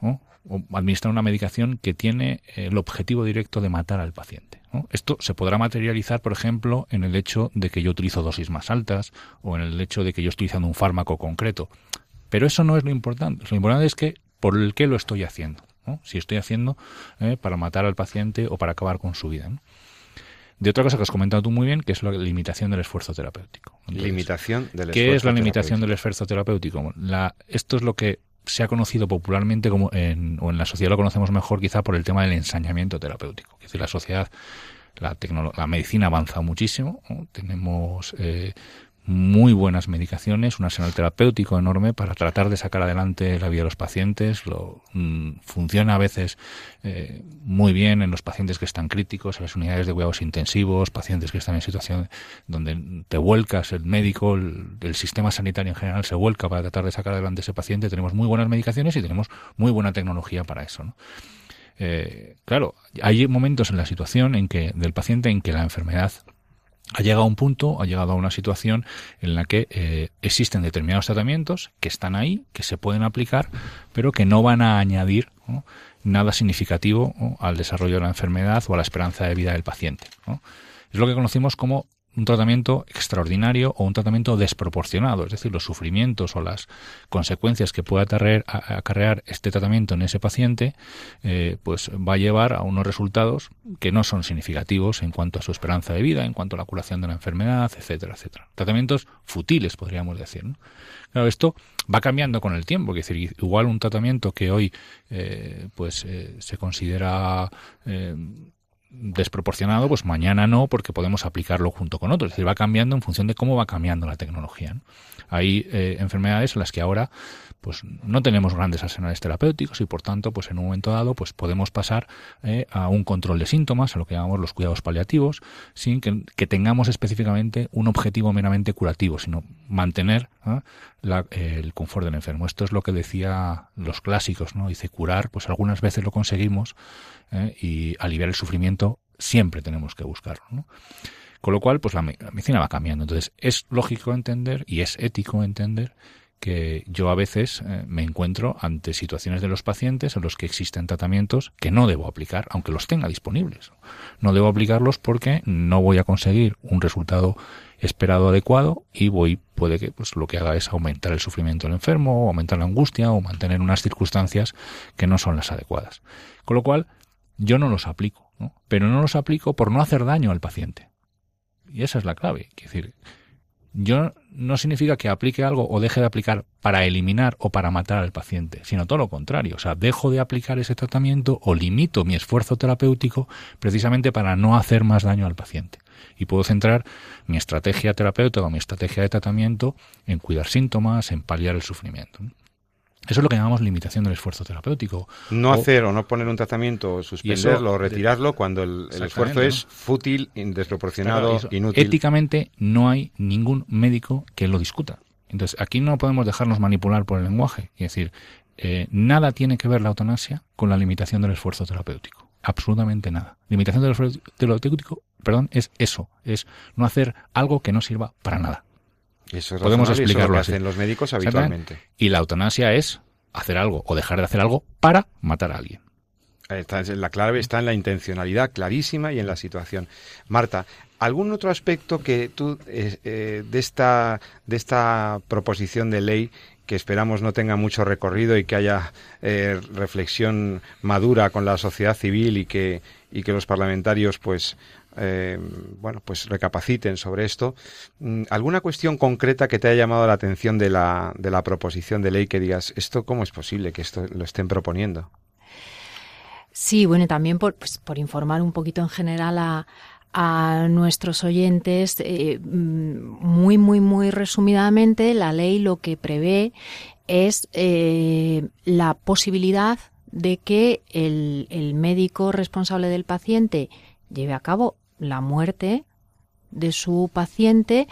o administrar una medicación que tiene el objetivo directo de matar al paciente. Esto se podrá materializar, por ejemplo, en el hecho de que yo utilizo dosis más altas o en el hecho de que yo estoy utilizando un fármaco concreto. Pero eso no es lo importante. Lo importante es que por el qué lo estoy haciendo. Si estoy haciendo eh, para matar al paciente o para acabar con su vida. De otra cosa que has comentado tú muy bien, que es la limitación del esfuerzo terapéutico. limitación del esfuerzo ¿Qué es la limitación del esfuerzo terapéutico? La, esto es lo que se ha conocido popularmente como en, o en la sociedad lo conocemos mejor quizá por el tema del ensañamiento terapéutico. Es decir, la sociedad, la, la medicina ha avanzado muchísimo. Tenemos eh, muy buenas medicaciones, un arsenal terapéutico enorme para tratar de sacar adelante la vida de los pacientes. Lo, mm, funciona a veces eh, muy bien en los pacientes que están críticos, en las unidades de cuidados intensivos, pacientes que están en situación donde te vuelcas, el médico, el, sistema sanitario en general se vuelca para tratar de sacar adelante ese paciente. Tenemos muy buenas medicaciones y tenemos muy buena tecnología para eso. ¿no? Eh, claro, hay momentos en la situación en que del paciente en que la enfermedad ha llegado a un punto, ha llegado a una situación en la que eh, existen determinados tratamientos que están ahí, que se pueden aplicar, pero que no van a añadir nada significativo al desarrollo de la enfermedad o a la esperanza de vida del paciente. Es lo que conocimos como un tratamiento extraordinario o un tratamiento desproporcionado, es decir, los sufrimientos o las consecuencias que pueda acarrear este tratamiento en ese paciente, eh, pues va a llevar a unos resultados que no son significativos en cuanto a su esperanza de vida, en cuanto a la curación de la enfermedad, etcétera, etcétera. Tratamientos futiles, podríamos decir. Claro, esto va cambiando con el tiempo, es decir, igual un tratamiento que hoy eh, pues eh, se considera desproporcionado, pues mañana no, porque podemos aplicarlo junto con otros. Es decir, va cambiando en función de cómo va cambiando la tecnología. Hay eh, enfermedades en las que ahora pues no tenemos grandes arsenales terapéuticos y por tanto pues en un momento dado pues podemos pasar eh, a un control de síntomas a lo que llamamos los cuidados paliativos sin que, tengamos específicamente un objetivo meramente curativo sino mantener el confort del enfermo esto es lo que decía los clásicos no dice curar pues algunas veces lo conseguimos ¿eh? y aliviar el sufrimiento siempre tenemos que buscarlo. ¿no? Con lo cual, pues la, medicina va cambiando. Entonces, es lógico entender y es ético entender que yo a veces eh, me encuentro ante situaciones de los pacientes en los que existen tratamientos que no debo aplicar, aunque los tenga disponibles. No debo aplicarlos porque no voy a conseguir un resultado esperado adecuado y voy puede que pues lo que haga es aumentar el sufrimiento del enfermo, o aumentar la angustia o mantener unas circunstancias que no son las adecuadas. Con lo cual, yo no los aplico, ¿no? pero no los aplico por no hacer daño al paciente. Y esa es la clave. Es decir, yo no significa que aplique algo o deje de aplicar para eliminar o para matar al paciente, sino todo lo contrario. O sea, dejo de aplicar ese tratamiento o limito mi esfuerzo terapéutico precisamente para no hacer más daño al paciente. Y puedo centrar mi estrategia terapéutica o mi estrategia de tratamiento en cuidar síntomas, en paliar el sufrimiento. Eso es lo que llamamos limitación del esfuerzo terapéutico. No hacer o no poner un tratamiento, suspenderlo o retirarlo cuando el, esfuerzo es fútil, desproporcionado, inútil. Éticamente no hay ningún médico que lo discuta. Entonces aquí no podemos dejarnos manipular por el lenguaje. Es decir, eh, nada tiene que ver la eutanasia con la limitación del esfuerzo terapéutico. Absolutamente nada. Limitación del esfuerzo terapéutico, perdón, es eso, es no hacer algo que no sirva para nada. Eso Podemos explicarlo así. hacen los médicos habitualmente. Y la eutanasia es hacer algo o dejar de hacer algo para matar a alguien. la clave está en la intencionalidad clarísima y en la situación. Marta, ¿algún otro aspecto que tú eh, eh, de esta de esta proposición de ley que esperamos no tenga mucho recorrido y que haya eh, reflexión madura con la sociedad civil y que y que los parlamentarios pues eh, bueno, pues recapaciten sobre esto. Mm, ¿Alguna cuestión concreta que te haya llamado la atención de la, de la proposición de ley que digas, esto cómo es posible que esto lo estén proponiendo? Sí, bueno, también por, pues, por informar un poquito en general a, a nuestros oyentes, eh, mm, muy, muy, muy resumidamente, la ley lo que prevé es eh, la posibilidad de que el, el médico responsable del paciente lleve a cabo la muerte de su paciente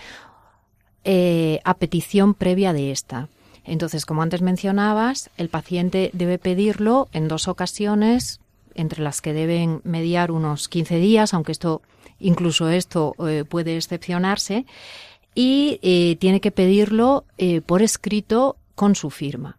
eh, a petición previa de esta. Entonces, como antes mencionabas, el paciente debe pedirlo en dos ocasiones entre las que deben mediar unos 15 días, aunque esto, incluso esto eh, puede excepcionarse, y eh, tiene que pedirlo por escrito con su firma.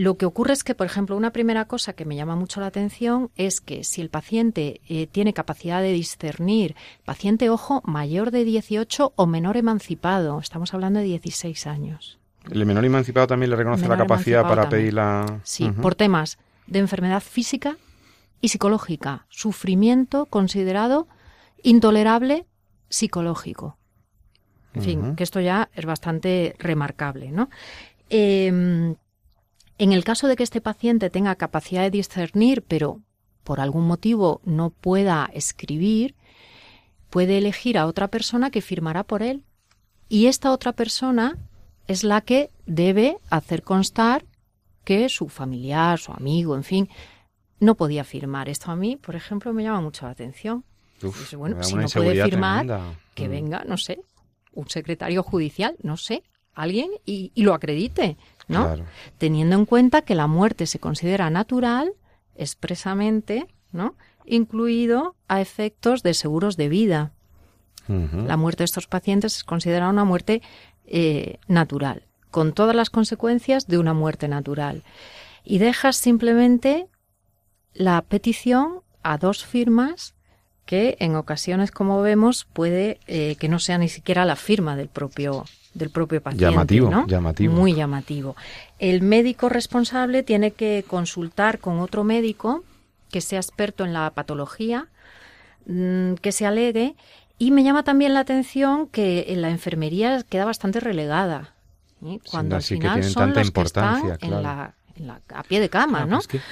Lo que ocurre es que, por ejemplo, una primera cosa que me llama mucho la atención es que si el paciente tiene capacidad de discernir, paciente, ojo, mayor de 18 o menor emancipado, estamos hablando de 16 años. ¿El menor emancipado también le reconoce la capacidad para pedir la...? Sí, por temas de enfermedad física y psicológica, sufrimiento considerado intolerable psicológico. En fin, que esto ya es bastante remarcable, ¿no? Em, en el caso de que este paciente tenga capacidad de discernir, pero por algún motivo no pueda escribir, puede elegir a otra persona que firmará por él. Y esta otra persona es la que debe hacer constar que su familiar, su amigo, en fin, no podía firmar. Esto a mí, por ejemplo, me llama mucho la atención. bueno, si no puede firmar, que mm. venga, no sé, un secretario judicial, no sé, alguien y, lo acredite, ¿no? Teniendo en cuenta que la muerte se considera natural expresamente, ¿no? Incluido a efectos de seguros de vida. La muerte de estos pacientes es considerada una muerte eh, natural, con todas las consecuencias de una muerte natural. Y dejas simplemente la petición a dos firmas que en ocasiones, como vemos, puede eh, que no sea ni siquiera la firma del propio del propio paciente. Llamativo, ¿no? llamativo. Muy llamativo. El médico responsable tiene que consultar con otro médico que sea experto en la patología, mm, que se alegue y me llama también la atención que en la enfermería queda bastante relegada. Cuando al final son los que están en, la, a pie de cama, ¿no? Pues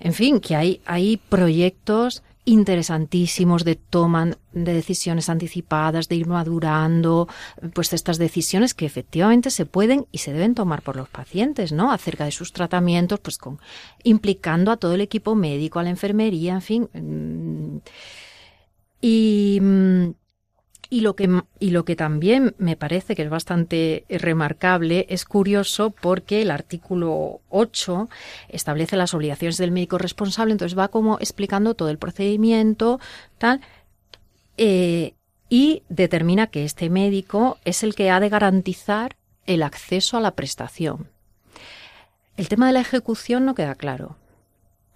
en fin, que hay, hay proyectos interesantísimos de toma de decisiones anticipadas, de ir madurando, pues estas decisiones que efectivamente se pueden y se deben tomar por los pacientes, ¿no? Acerca de sus tratamientos, pues con implicando a todo el equipo médico, a la enfermería, en fin. Mm, y mm, y lo, que, y lo que también me parece que es bastante remarcable es curioso porque el artículo 8 establece las obligaciones del médico responsable, entonces va como explicando todo el procedimiento, tal, eh, y determina que este médico es el que ha de garantizar el acceso a la prestación. El tema de la ejecución no queda claro.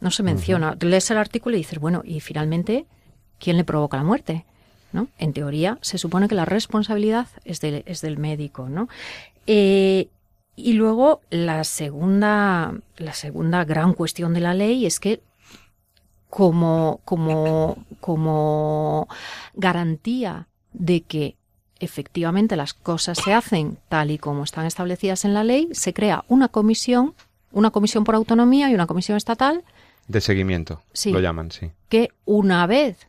No se menciona. Lees el artículo y dices, bueno, y finalmente, ¿quién le provoca la muerte? En teoría, se supone que la responsabilidad es, es del médico, ¿no? Eh, y luego la segunda, la segunda gran cuestión de la ley es que como, como, como garantía de que efectivamente las cosas se hacen tal y como están establecidas en la ley, se crea una comisión, una comisión por autonomía y una comisión estatal. De seguimiento, lo llaman, sí. Que una vez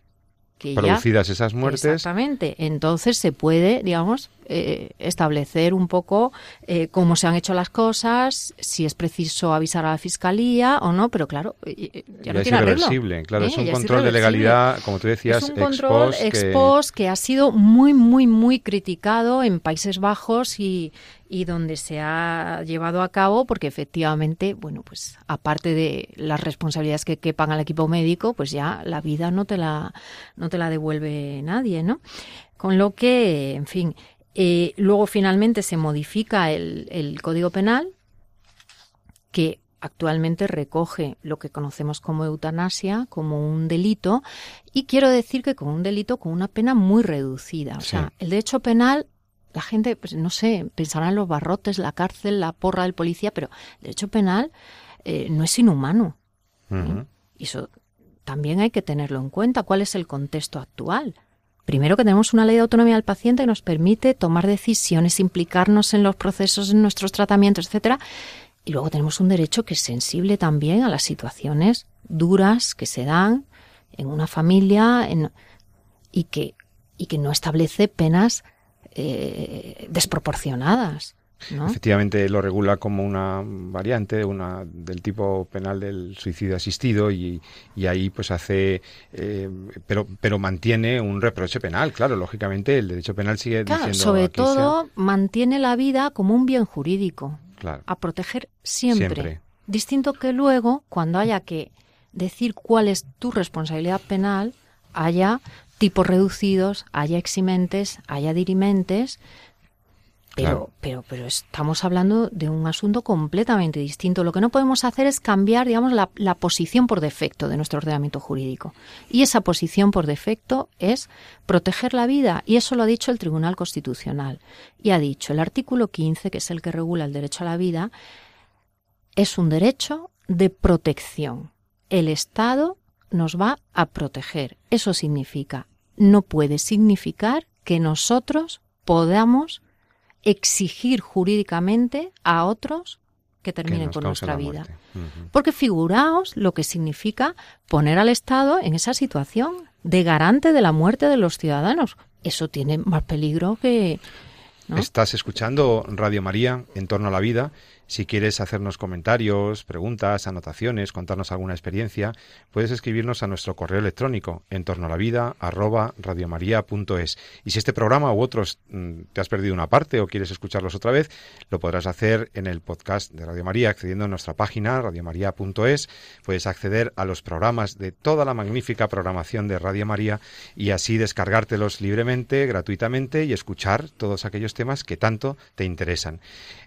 producidas esas muertes. Exactamente. Entonces se puede, digamos, eh, establecer un poco eh, cómo se han hecho las cosas, si es preciso avisar a la fiscalía o no, pero claro, ya, no es irreversible, claro, es un control de legalidad, como tú decías, es un control ex post que... ha sido muy, muy, muy criticado en Países Bajos y, y donde se ha llevado a cabo porque efectivamente, bueno, pues aparte de las responsabilidades que quepan al equipo médico, pues ya la vida no te la no te la devuelve nadie, ¿no? Con lo que, en fin, eh, luego finalmente se modifica el, Código Penal, que actualmente recoge lo que conocemos como eutanasia, como un delito, y quiero decir que como un delito con una pena muy reducida. O sea, el derecho penal, la gente, pues no sé, pensará en los barrotes, la cárcel, la porra del policía, pero el derecho penal eh, no es inhumano. Y eso también hay que tenerlo en cuenta. ¿Cuál es el contexto actual? Primero que tenemos una ley de autonomía del paciente que nos permite tomar decisiones, implicarnos en los procesos, en nuestros tratamientos, etcétera. Y luego tenemos un derecho que es sensible también a las situaciones duras que se dan en una familia y, que, y que no establece penas eh, desproporcionadas. Efectivamente lo regula como una variante una, del tipo penal del suicidio asistido y, ahí pues hace, eh, pero, pero mantiene un reproche penal, claro, lógicamente el derecho penal sigue claro, Sobre todo mantiene la vida como un bien jurídico, a proteger siempre. Distinto que luego, cuando haya que decir cuál es tu responsabilidad penal, haya tipos reducidos, haya eximentes, haya dirimentes, pero, pero, pero estamos hablando de un asunto completamente distinto. Lo que no podemos hacer es cambiar, digamos, la, la, posición por defecto de nuestro ordenamiento jurídico. Y esa posición por defecto es proteger la vida. Y eso lo ha dicho el Tribunal Constitucional. Y ha dicho el artículo 15, que es el que regula el derecho a la vida, es un derecho de protección. El Estado nos va a proteger. Eso significa, no puede significar que nosotros podamos exigir jurídicamente a otros que terminen con nuestra vida. Porque figuraos lo que significa poner al Estado en esa situación de garante de la muerte de los ciudadanos. Eso tiene más peligro que... Estás escuchando Radio María en torno a la vida si quieres hacernos comentarios, preguntas, anotaciones, contarnos alguna experiencia, puedes escribirnos a nuestro correo electrónico en a la vida. Y si este programa u otros mm, te has perdido una parte o quieres escucharlos otra vez, lo podrás hacer en el podcast de Radio María accediendo a nuestra página radiomaria.es. Puedes acceder a los programas de toda la magnífica programación de Radio María y así descargártelos libremente, gratuitamente y escuchar todos aquellos temas que tanto te interesan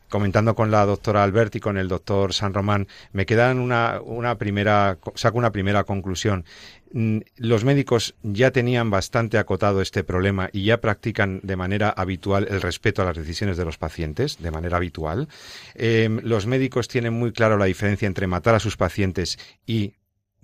comentando con la doctora Albert y con el doctor San Román, me quedan una, una primera, saco una primera conclusión. Mm, los médicos ya tenían bastante acotado este problema y ya practican de manera habitual el respeto a las decisiones de los pacientes, de manera habitual. Em, los médicos tienen muy claro la diferencia entre matar a sus pacientes y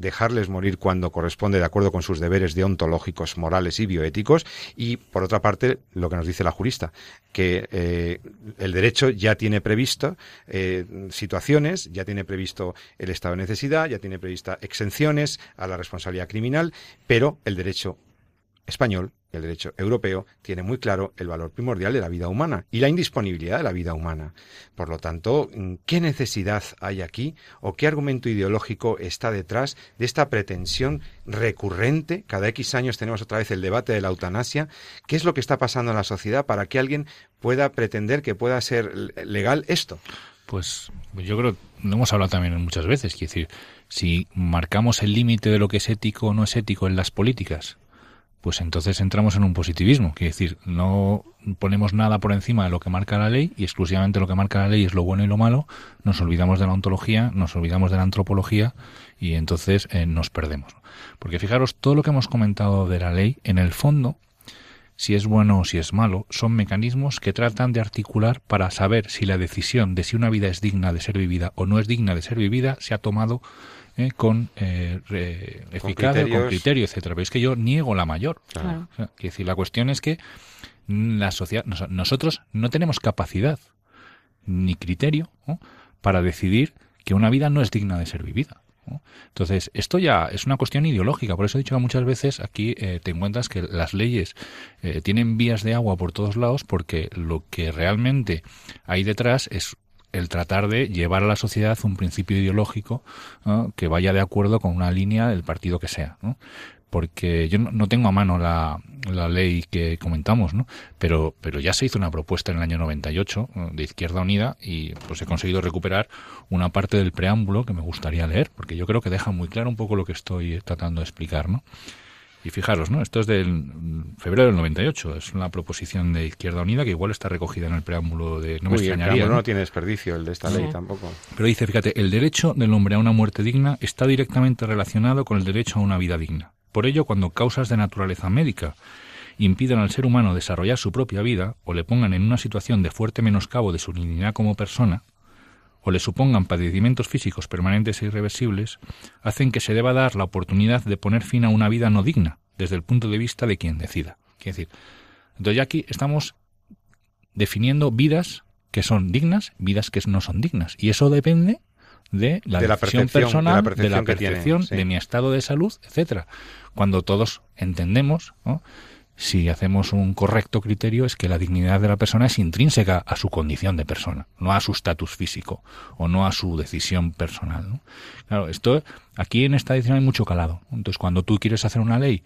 dejarles morir cuando corresponde de acuerdo con sus deberes deontológicos, morales y bioéticos, y por otra parte, lo que nos dice la jurista, que eh, el derecho ya tiene previsto eh, situaciones, ya tiene previsto el estado de necesidad, ya tiene prevista exenciones a la responsabilidad criminal, pero el derecho español el derecho europeo tiene muy claro el valor primordial de la vida humana y la indisponibilidad de la vida humana. Por lo tanto, ¿qué necesidad hay aquí o qué argumento ideológico está detrás de esta pretensión recurrente? Cada X años tenemos otra vez el debate de la eutanasia. ¿Qué es lo que está pasando en la sociedad para que alguien pueda pretender que pueda ser legal esto? Pues yo creo, lo hemos hablado también muchas veces, quiero decir, si marcamos el límite de lo que es ético o no es ético en las políticas, pues entonces entramos en un positivismo, quiere decir, no ponemos nada por encima de lo que marca la ley y exclusivamente lo que marca la ley es lo bueno y lo malo, nos olvidamos de la ontología, nos olvidamos de la antropología y entonces eh, nos perdemos. Porque fijaros, todo lo que hemos comentado de la ley, en el fondo, si es bueno o si es malo, son mecanismos que tratan de articular para saber si la decisión de si una vida es digna de ser vivida o no es digna de ser vivida se ha tomado eh, con eh, eficacia, con, criterio, etcétera. Pero es que yo niego la mayor. decir, la cuestión es que la sociedad, nosotros no tenemos capacidad ni criterio para decidir que una vida no es digna de ser vivida. Entonces, esto ya es una cuestión ideológica. Por eso he dicho que muchas veces aquí eh, te encuentras que las leyes eh, tienen vías de agua por todos lados porque lo que realmente hay detrás es el tratar de llevar a la sociedad un principio ideológico que vaya de acuerdo con una línea del partido que sea. porque yo no, tengo a mano la, la, ley que comentamos, ¿no? Pero, pero ya se hizo una propuesta en el año 98 de Izquierda Unida y pues he conseguido recuperar una parte del preámbulo que me gustaría leer, porque yo creo que deja muy claro un poco lo que estoy tratando de explicar, ¿no? Y fijaros, ¿no? Esto es del febrero del 98. Es una proposición de Izquierda Unida que igual está recogida en el preámbulo de... No me extrañaría. ¿no? tiene desperdicio el de esta ley tampoco. Pero dice, fíjate, el derecho del hombre a una muerte digna está directamente relacionado con el derecho a una vida digna. Por ello, cuando causas de naturaleza médica impidan al ser humano desarrollar su propia vida o le pongan en una situación de fuerte menoscabo de su dignidad como persona, o le supongan padecimientos físicos permanentes e irreversibles, hacen que se deba dar la oportunidad de poner fin a una vida no digna, desde el punto de vista de quien decida. Quiere decir, entonces aquí estamos definiendo vidas que son dignas, vidas que no son dignas. Y eso depende de la, de decisión personal, de la percepción, de, mi estado de salud, etcétera. Cuando todos entendemos ¿no? Si hacemos un correcto criterio, es que la dignidad de la persona es intrínseca a su condición de persona, no a su estatus físico o no a su decisión personal. Claro, esto aquí en esta decisión hay mucho calado. Entonces, cuando tú quieres hacer una ley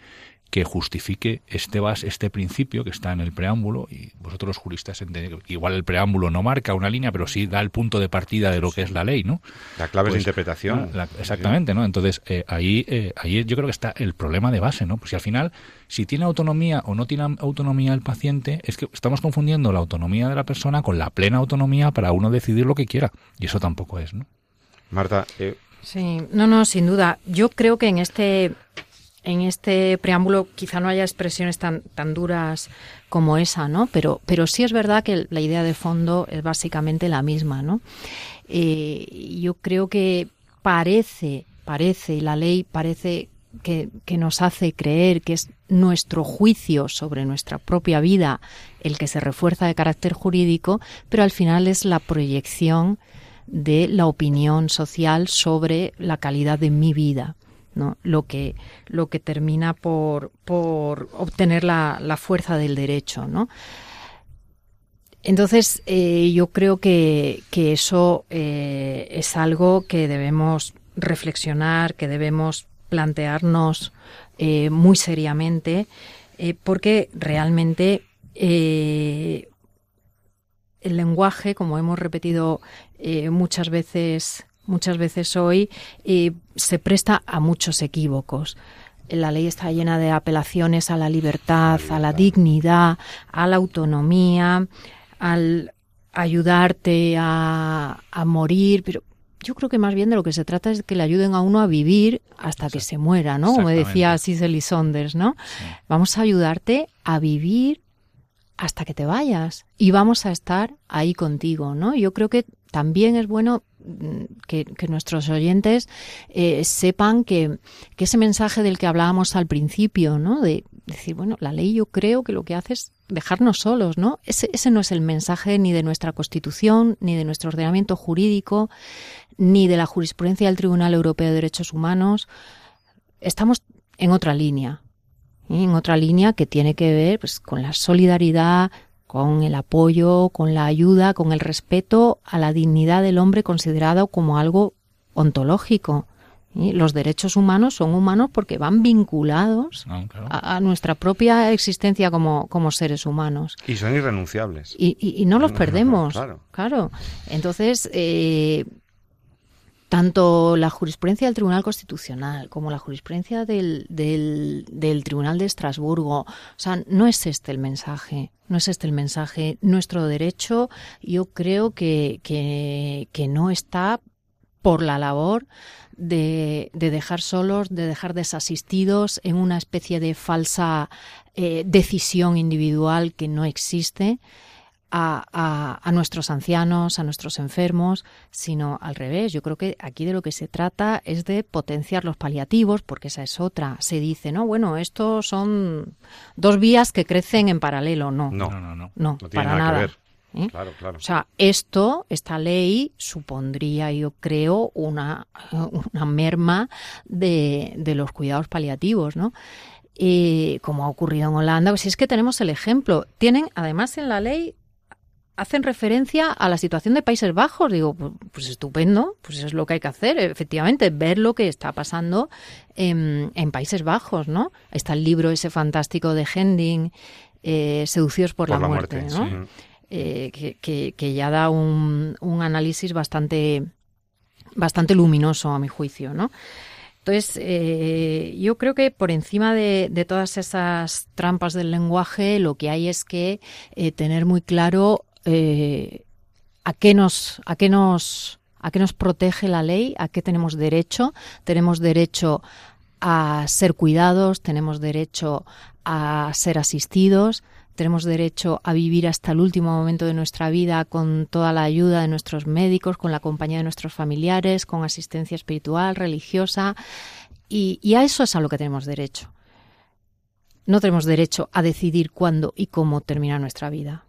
que justifique este bas, este principio que está en el preámbulo y vosotros los juristas entendéis que igual el preámbulo no marca una línea pero sí da el punto de partida de lo que es la ley no la clave es de pues, interpretación. exactamente no entonces eh, ahí eh, ahí yo creo que está el problema de base no pues si al final si tiene autonomía o no tiene autonomía el paciente es que estamos confundiendo la autonomía de la persona con la plena autonomía para uno decidir lo que quiera y eso tampoco es no Marta eh, sí no no sin duda. Yo creo que en este en este preámbulo quizá no haya expresiones tan, tan duras como esa, ¿no? Pero, pero sí es verdad que la idea de fondo es básicamente la misma, ¿no? Eh, yo creo que parece, parece, la ley parece que, que, nos hace creer que es nuestro juicio sobre nuestra propia vida el que se refuerza de carácter jurídico, pero al final es la proyección de la opinión social sobre la calidad de mi vida lo, que, lo que termina por, por obtener la, la, fuerza del derecho. ¿no? Entonces, eh, yo creo que, que eso eh, es algo que debemos reflexionar, que debemos plantearnos eh, muy seriamente, porque realmente el lenguaje, como hemos repetido muchas veces muchas veces hoy se presta a muchos equívocos. La ley está llena de apelaciones a la libertad, a la dignidad, a la autonomía, al ayudarte a, morir, pero yo creo que más bien de lo que se trata es que le ayuden a uno a vivir hasta que se muera, ¿no? Como decía Cicely Saunders, ¿no? Vamos a ayudarte a vivir hasta que te vayas y vamos a estar ahí contigo, ¿no? Yo creo que también es bueno mm, que, nuestros oyentes eh, sepan que, ese mensaje del que hablábamos al principio, ¿no? De decir, bueno, la ley yo creo que lo que hace es dejarnos solos, ¿no? Ese, ese no es el mensaje ni de nuestra Constitución, ni de nuestro ordenamiento jurídico, ni de la jurisprudencia del Tribunal Europeo de Derechos Humanos. Estamos en otra línea, en otra línea que tiene que ver pues, con la solidaridad, con el apoyo, con la ayuda, con el respeto a la dignidad del hombre considerado como algo ontológico. Los derechos humanos son humanos porque van vinculados ah, a, nuestra propia existencia como, como, seres humanos. Y son irrenunciables. Y, no los perdemos. Claro. claro. Entonces, eh, tanto la jurisprudencia del Tribunal Constitucional como la jurisprudencia del, del, Tribunal de Estrasburgo, o sea, no es este el mensaje, no es este el mensaje. Nuestro derecho, yo creo que, que, no está por la labor de, de, dejar solos, de dejar desasistidos en una especie de falsa eh, decisión individual que no existe a, a, nuestros ancianos, a nuestros enfermos, sino al revés. Yo creo que aquí de lo que se trata es de potenciar los paliativos, porque esa es otra. Se dice, no, bueno, estos son dos vías que crecen en paralelo. No, no, no, no, no, para nada. ¿eh? Claro, claro. O sea, esto, esta ley supondría, yo creo, una, una merma de, de los cuidados paliativos, ¿no? Y como ha ocurrido en Holanda, pues si es que tenemos el ejemplo. Tienen, además, en la ley hacen referencia a la situación de Países Bajos. Digo, pues, estupendo, pues es lo que hay que hacer, efectivamente, ver lo que está pasando en, Países Bajos, ¿no? Está el libro ese fantástico de Hending, eh, Seducidos por, la, muerte, ¿no? Eh, que, que, ya da un, un análisis bastante, bastante luminoso, a mi juicio, ¿no? Entonces, eh, yo creo que por encima de, de, todas esas trampas del lenguaje, lo que hay es que eh, tener muy claro eh, a qué nos, a qué nos, a qué nos protege la ley, a qué tenemos derecho. Tenemos derecho a ser cuidados, tenemos derecho a ser asistidos, tenemos derecho a vivir hasta el último momento de nuestra vida con toda la ayuda de nuestros médicos, con la compañía de nuestros familiares, con asistencia espiritual, religiosa, y, y a eso es a lo que tenemos derecho. No tenemos derecho a decidir cuándo y cómo termina nuestra vida.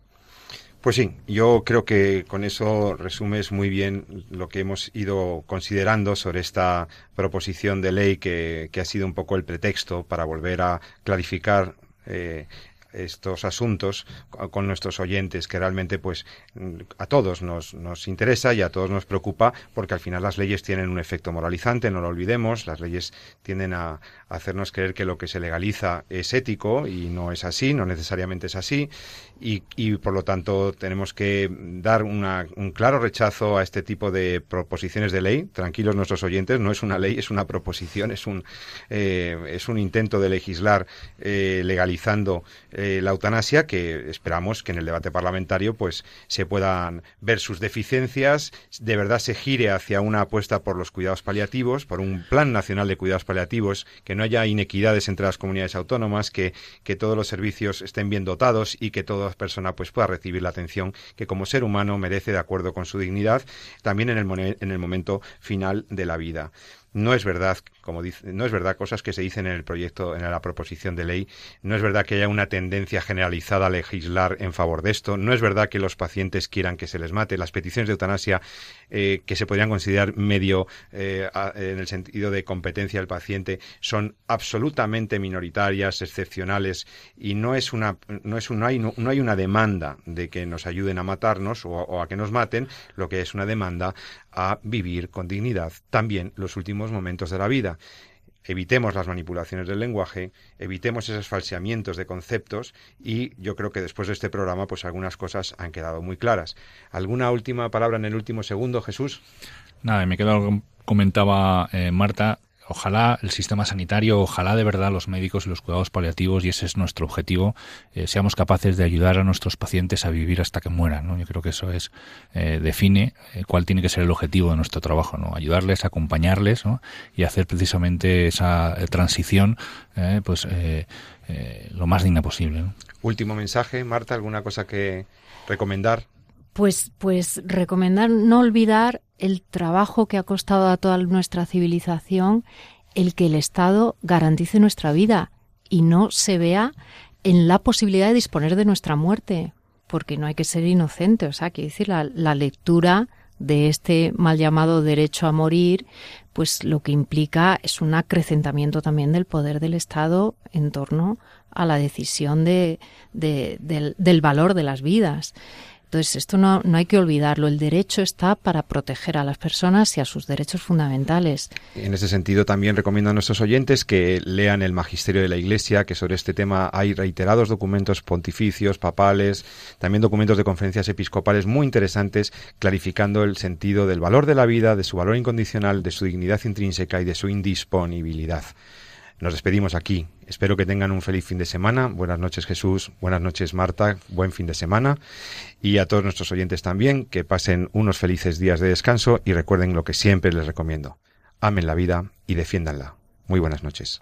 Pues sí, yo creo que con eso resumes muy bien lo que hemos ido considerando sobre esta proposición de ley que, ha sido un poco el pretexto para volver a clarificar eh, estos asuntos con nuestros oyentes, que realmente pues a todos nos, nos interesa y a todos nos preocupa, porque al final las leyes tienen un efecto moralizante, no lo olvidemos, las leyes tienden a, hacernos creer que lo que se legaliza es ético y no es así, no necesariamente es así, y, y por lo tanto tenemos que dar un claro rechazo a este tipo de proposiciones de ley. Tranquilos nuestros oyentes, no es una ley, es una proposición, es un, eh, es un intento de legislar eh, legalizando eh, la eutanasia que esperamos que en el debate parlamentario pues se puedan ver sus deficiencias, de verdad se gire hacia una apuesta por los cuidados paliativos, por un plan nacional de cuidados paliativos, que no haya inequidades entre las comunidades autónomas, que, que todos los servicios estén bien dotados y que toda persona pues pueda recibir la atención que como ser humano merece de acuerdo con su dignidad, también en el, en el momento final de la vida. No es verdad, como dice, no es verdad cosas que se dicen en el proyecto, en la proposición de ley. No es verdad que haya una tendencia generalizada a legislar en favor de esto. No es verdad que los pacientes quieran que se les mate. Las peticiones de eutanasia eh, que se podrían considerar medio eh, en el sentido de competencia del paciente son absolutamente minoritarias, excepcionales y no es una, no es un, no hay, no, hay una demanda de que nos ayuden a matarnos o, o a que nos maten. Lo que es una demanda a vivir con dignidad también los últimos momentos de la vida. Evitemos las manipulaciones del lenguaje, evitemos esos falseamientos de conceptos y yo creo que después de este programa pues algunas cosas han quedado muy claras. ¿Alguna última palabra en el último segundo, Jesús? Nada, me quedo comentaba eh, Marta ojalá el sistema sanitario, ojalá de verdad los médicos y los cuidados paliativos, y ese es nuestro objetivo, eh, seamos capaces de ayudar a nuestros pacientes a vivir hasta que mueran. ¿no? Yo creo que eso es eh, define eh, cuál tiene que ser el objetivo de nuestro trabajo, ¿no? ayudarles, acompañarles y hacer precisamente esa transición pues lo más digna posible. Último mensaje, Marta, ¿alguna cosa que recomendar? Pues, pues recomendar no olvidar el trabajo que ha costado a toda nuestra civilización el que el Estado garantice nuestra vida y no se vea en la posibilidad de disponer de nuestra muerte, porque no hay que ser inocente, o sea, quiero decir, la, lectura de este mal llamado derecho a morir, pues lo que implica es un acrecentamiento también del poder del Estado en torno a la decisión de, de, del, del valor de las vidas. Entonces, esto no, no hay que olvidarlo. El derecho está para proteger a las personas y a sus derechos fundamentales. En ese sentido, también recomiendo a nuestros oyentes que lean el Magisterio de la Iglesia, que sobre este tema hay reiterados documentos pontificios, papales, también documentos de conferencias episcopales muy interesantes, clarificando el sentido del valor de la vida, de su valor incondicional, de su dignidad intrínseca y de su indisponibilidad. Nos despedimos aquí. Espero que tengan un feliz fin de semana. Buenas noches Jesús, buenas noches Marta, buen fin de semana. Y a todos nuestros oyentes también, que pasen unos felices días de descanso y recuerden lo que siempre les recomiendo. Amen la vida y defiéndanla. Muy buenas noches.